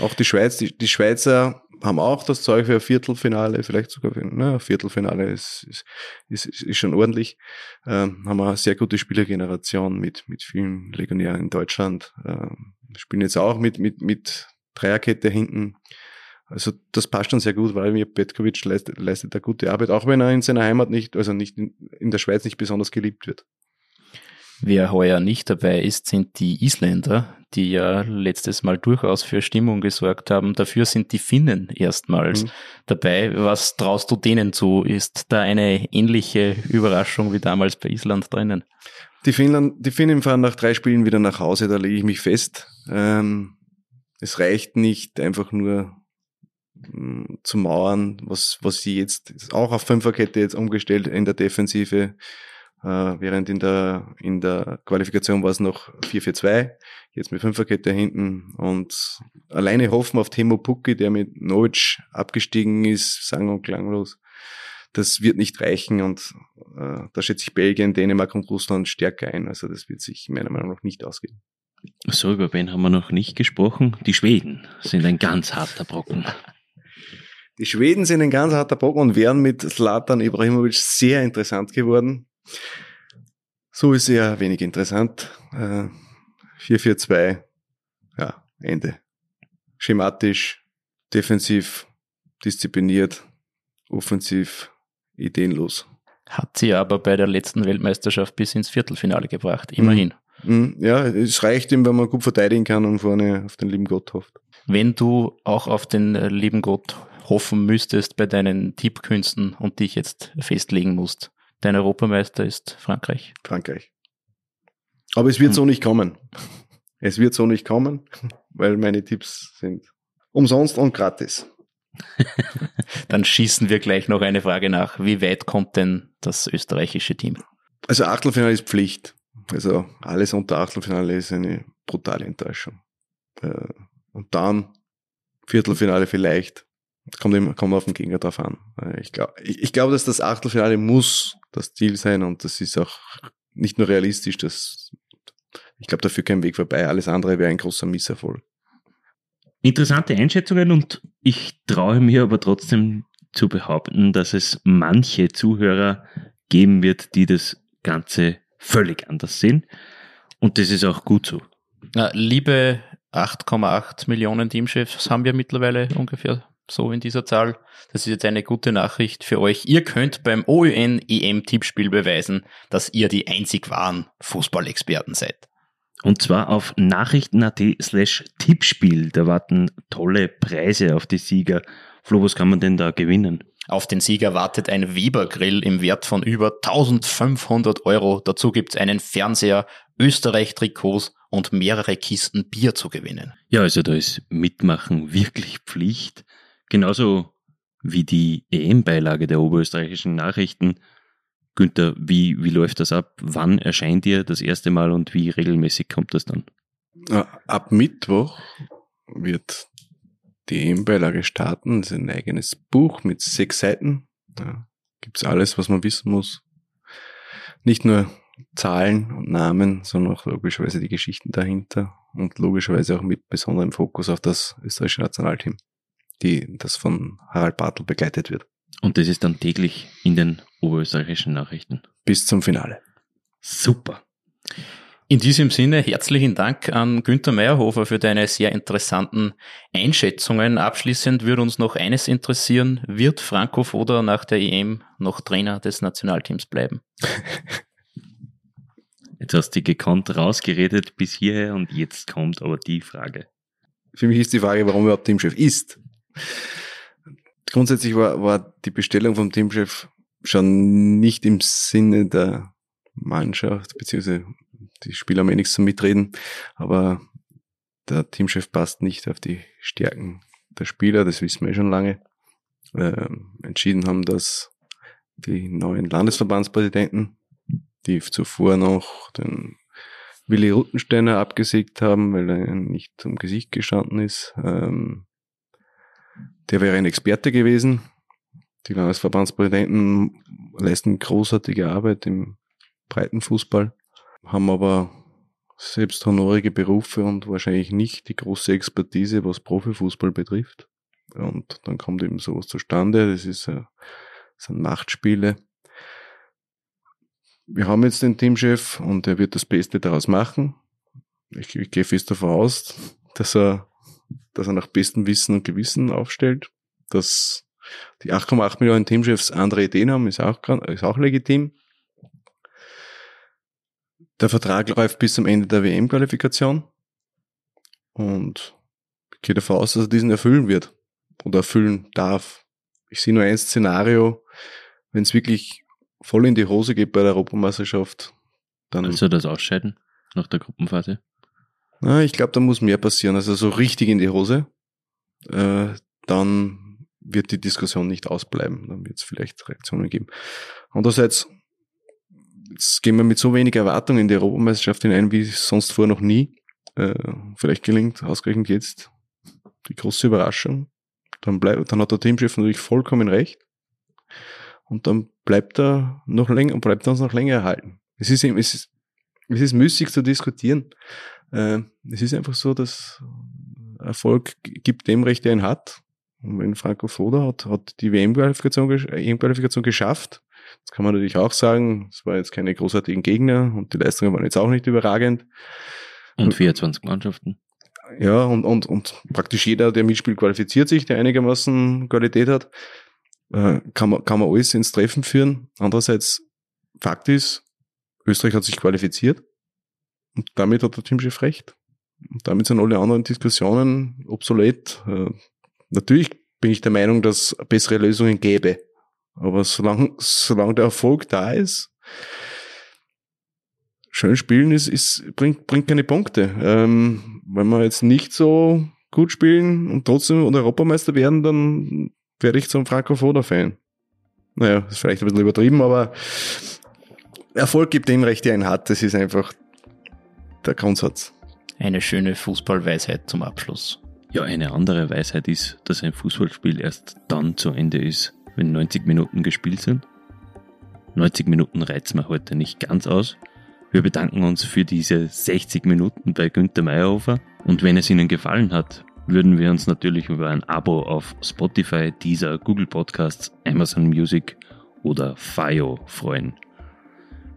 Auch die Schweiz, die, die Schweizer haben auch das Zeug für ein Viertelfinale, vielleicht sogar für ne, ein Viertelfinale ist, ist, ist, ist schon ordentlich. Ähm, haben eine sehr gute Spielergeneration mit, mit vielen Legionären in Deutschland. Ähm, spielen jetzt auch mit, mit, mit Dreierkette hinten. Also das passt schon sehr gut, weil mir Petkovic leistet, leistet eine gute Arbeit, auch wenn er in seiner Heimat nicht, also nicht in, in der Schweiz nicht besonders geliebt wird. Wer heuer nicht dabei ist, sind die Isländer, die ja letztes Mal durchaus für Stimmung gesorgt haben. Dafür sind die Finnen erstmals mhm. dabei. Was traust du denen zu? Ist da eine ähnliche Überraschung wie damals bei Island drinnen? Die, Finnland, die Finnen fahren nach drei Spielen wieder nach Hause, da lege ich mich fest. Ähm, es reicht nicht einfach nur mm, zu mauern, was, was sie jetzt auch auf Fünferkette jetzt umgestellt in der Defensive äh, während in der, in der Qualifikation war es noch 4-4-2, jetzt mit Fünferkette hinten und alleine hoffen auf Timo Pukki, der mit Novic abgestiegen ist, sang und klanglos. Das wird nicht reichen und äh, da schätze ich Belgien, Dänemark und Russland stärker ein. Also das wird sich meiner Meinung nach nicht ausgehen. So, über wen haben wir noch nicht gesprochen? Die Schweden sind ein ganz harter Brocken. Die Schweden sind ein ganz harter Brocken und wären mit Slatan Ibrahimovic sehr interessant geworden. So ist eher wenig interessant. Äh, 4-4-2, ja, Ende. Schematisch, defensiv, diszipliniert, offensiv, ideenlos. Hat sie aber bei der letzten Weltmeisterschaft bis ins Viertelfinale gebracht, immerhin. Mhm. Ja, es reicht ihm, wenn man gut verteidigen kann und vorne auf den lieben Gott hofft. Wenn du auch auf den äh, lieben Gott hoffen müsstest bei deinen Tippkünsten und dich jetzt festlegen musst, Dein Europameister ist Frankreich. Frankreich. Aber es wird hm. so nicht kommen. Es wird so nicht kommen, *laughs* weil meine Tipps sind umsonst und gratis. *laughs* Dann schießen wir gleich noch eine Frage nach. Wie weit kommt denn das österreichische Team? Also Achtelfinale ist Pflicht. Also alles unter Achtelfinale ist eine brutale Enttäuschung. Äh, und dann Viertelfinale vielleicht. Kommt, eben, kommt auf den Gegner drauf an. Äh, ich glaube, ich, ich glaube, dass das Achtelfinale muss das Ziel sein und das ist auch nicht nur realistisch, das, ich glaube, dafür kein Weg vorbei. Alles andere wäre ein großer Misserfolg. Interessante Einschätzungen und ich traue mir aber trotzdem zu behaupten, dass es manche Zuhörer geben wird, die das Ganze völlig anders sehen. Und das ist auch gut so. Na, liebe 8,8 Millionen Teamchefs haben wir mittlerweile ungefähr so in dieser Zahl. Das ist jetzt eine gute Nachricht für euch. Ihr könnt beim OÜN EM Tippspiel beweisen, dass ihr die einzig wahren Fußballexperten seid. Und zwar auf nachrichten.at slash Tippspiel. Da warten tolle Preise auf die Sieger. Flo, was kann man denn da gewinnen? Auf den Sieger wartet ein Weber-Grill im Wert von über 1500 Euro. Dazu gibt's einen Fernseher, Österreich-Trikots und mehrere Kisten Bier zu gewinnen. Ja, also da ist Mitmachen wirklich Pflicht. Genauso wie die EM-Beilage der oberösterreichischen Nachrichten. Günther, wie, wie läuft das ab? Wann erscheint ihr das erste Mal und wie regelmäßig kommt das dann? Ab Mittwoch wird die EM-Beilage starten. Das ist ein eigenes Buch mit sechs Seiten. Da gibt's alles, was man wissen muss. Nicht nur Zahlen und Namen, sondern auch logischerweise die Geschichten dahinter und logischerweise auch mit besonderem Fokus auf das österreichische Nationalteam, die, das von Harald Bartel begleitet wird. Und das ist dann täglich in den oberösterreichischen Nachrichten. Bis zum Finale. Super. In diesem Sinne herzlichen Dank an Günther Meyerhofer für deine sehr interessanten Einschätzungen. Abschließend würde uns noch eines interessieren. Wird Franco Foda nach der EM noch Trainer des Nationalteams bleiben? *laughs* Jetzt hast du gekonnt rausgeredet bis hierher und jetzt kommt aber die Frage. Für mich ist die Frage, warum er überhaupt Teamchef ist. Grundsätzlich war, war die Bestellung vom Teamchef schon nicht im Sinne der Mannschaft, beziehungsweise die Spieler haben eh nichts zum Mitreden, aber der Teamchef passt nicht auf die Stärken der Spieler, das wissen wir eh schon lange. Äh, entschieden haben, dass die neuen Landesverbandspräsidenten die zuvor noch den Willi Ruttensteiner abgesägt haben, weil er nicht zum Gesicht gestanden ist. Ähm, der wäre ein Experte gewesen. Die Landesverbandspräsidenten leisten großartige Arbeit im Breitenfußball, haben aber selbst honorige Berufe und wahrscheinlich nicht die große Expertise, was Profifußball betrifft. Und dann kommt eben sowas zustande. Das ist, äh, das sind Machtspiele wir haben jetzt den Teamchef und er wird das Beste daraus machen. Ich, ich gehe fest davon aus, dass er, dass er nach bestem Wissen und Gewissen aufstellt, dass die 8,8 Millionen Teamchefs andere Ideen haben, ist auch, ist auch legitim. Der Vertrag läuft bis zum Ende der WM-Qualifikation und ich gehe davon aus, dass er diesen erfüllen wird oder erfüllen darf. Ich sehe nur ein Szenario, wenn es wirklich voll in die Hose geht bei der Europameisterschaft, dann. Also das Ausscheiden nach der Gruppenphase? Na, ich glaube, da muss mehr passieren. Also so richtig in die Hose. Äh, dann wird die Diskussion nicht ausbleiben. Dann wird es vielleicht Reaktionen geben. Andererseits, jetzt gehen wir mit so wenig Erwartungen in die Europameisterschaft hinein wie sonst vorher noch nie. Äh, vielleicht gelingt ausgerechnet jetzt die große Überraschung. Dann, bleibt, dann hat der Teamchef natürlich vollkommen recht. Und dann bleibt er noch länger, bleibt er uns noch länger erhalten. Es ist, es ist, es ist müßig zu diskutieren. Äh, es ist einfach so, dass Erfolg gibt dem Recht, der ihn hat. Und wenn Franco Foda hat, hat die WM-Qualifikation EM geschafft. Das kann man natürlich auch sagen. Es war jetzt keine großartigen Gegner und die Leistungen waren jetzt auch nicht überragend. Und 24 Mannschaften. Ja, und, und, und praktisch jeder, der mitspielt, qualifiziert sich, der einigermaßen Qualität hat. Äh, kann, man, kann man alles ins Treffen führen. Andererseits, Fakt ist, Österreich hat sich qualifiziert und damit hat der Teamchef recht. Und damit sind alle anderen Diskussionen obsolet. Äh, natürlich bin ich der Meinung, dass es bessere Lösungen gäbe. Aber solange, solange der Erfolg da ist, schön spielen ist, ist, bringt, bringt keine Punkte. Ähm, wenn wir jetzt nicht so gut spielen und trotzdem Europameister werden, dann werde ich zum Franco-Foda-Fan. Naja, ist vielleicht ein bisschen übertrieben, aber Erfolg gibt dem Recht, der ihn hat. Das ist einfach der Grundsatz. Eine schöne Fußballweisheit zum Abschluss. Ja, eine andere Weisheit ist, dass ein Fußballspiel erst dann zu Ende ist, wenn 90 Minuten gespielt sind. 90 Minuten reizen wir heute nicht ganz aus. Wir bedanken uns für diese 60 Minuten bei Günter Meyerhofer und wenn es Ihnen gefallen hat, würden wir uns natürlich über ein Abo auf Spotify, Deezer, Google Podcasts, Amazon Music oder Fio freuen.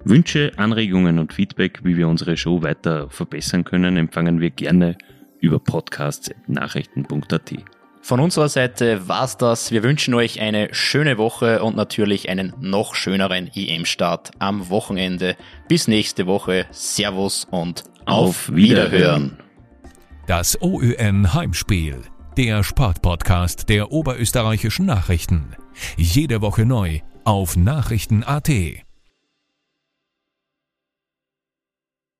Wünsche, Anregungen und Feedback, wie wir unsere Show weiter verbessern können, empfangen wir gerne über podcasts.nachrichten.at. Von unserer Seite war's das. Wir wünschen euch eine schöne Woche und natürlich einen noch schöneren EM-Start am Wochenende. Bis nächste Woche. Servus und auf, auf Wiederhören. Das OÜN Heimspiel. Der Sportpodcast der oberösterreichischen Nachrichten. Jede Woche neu auf Nachrichten.at.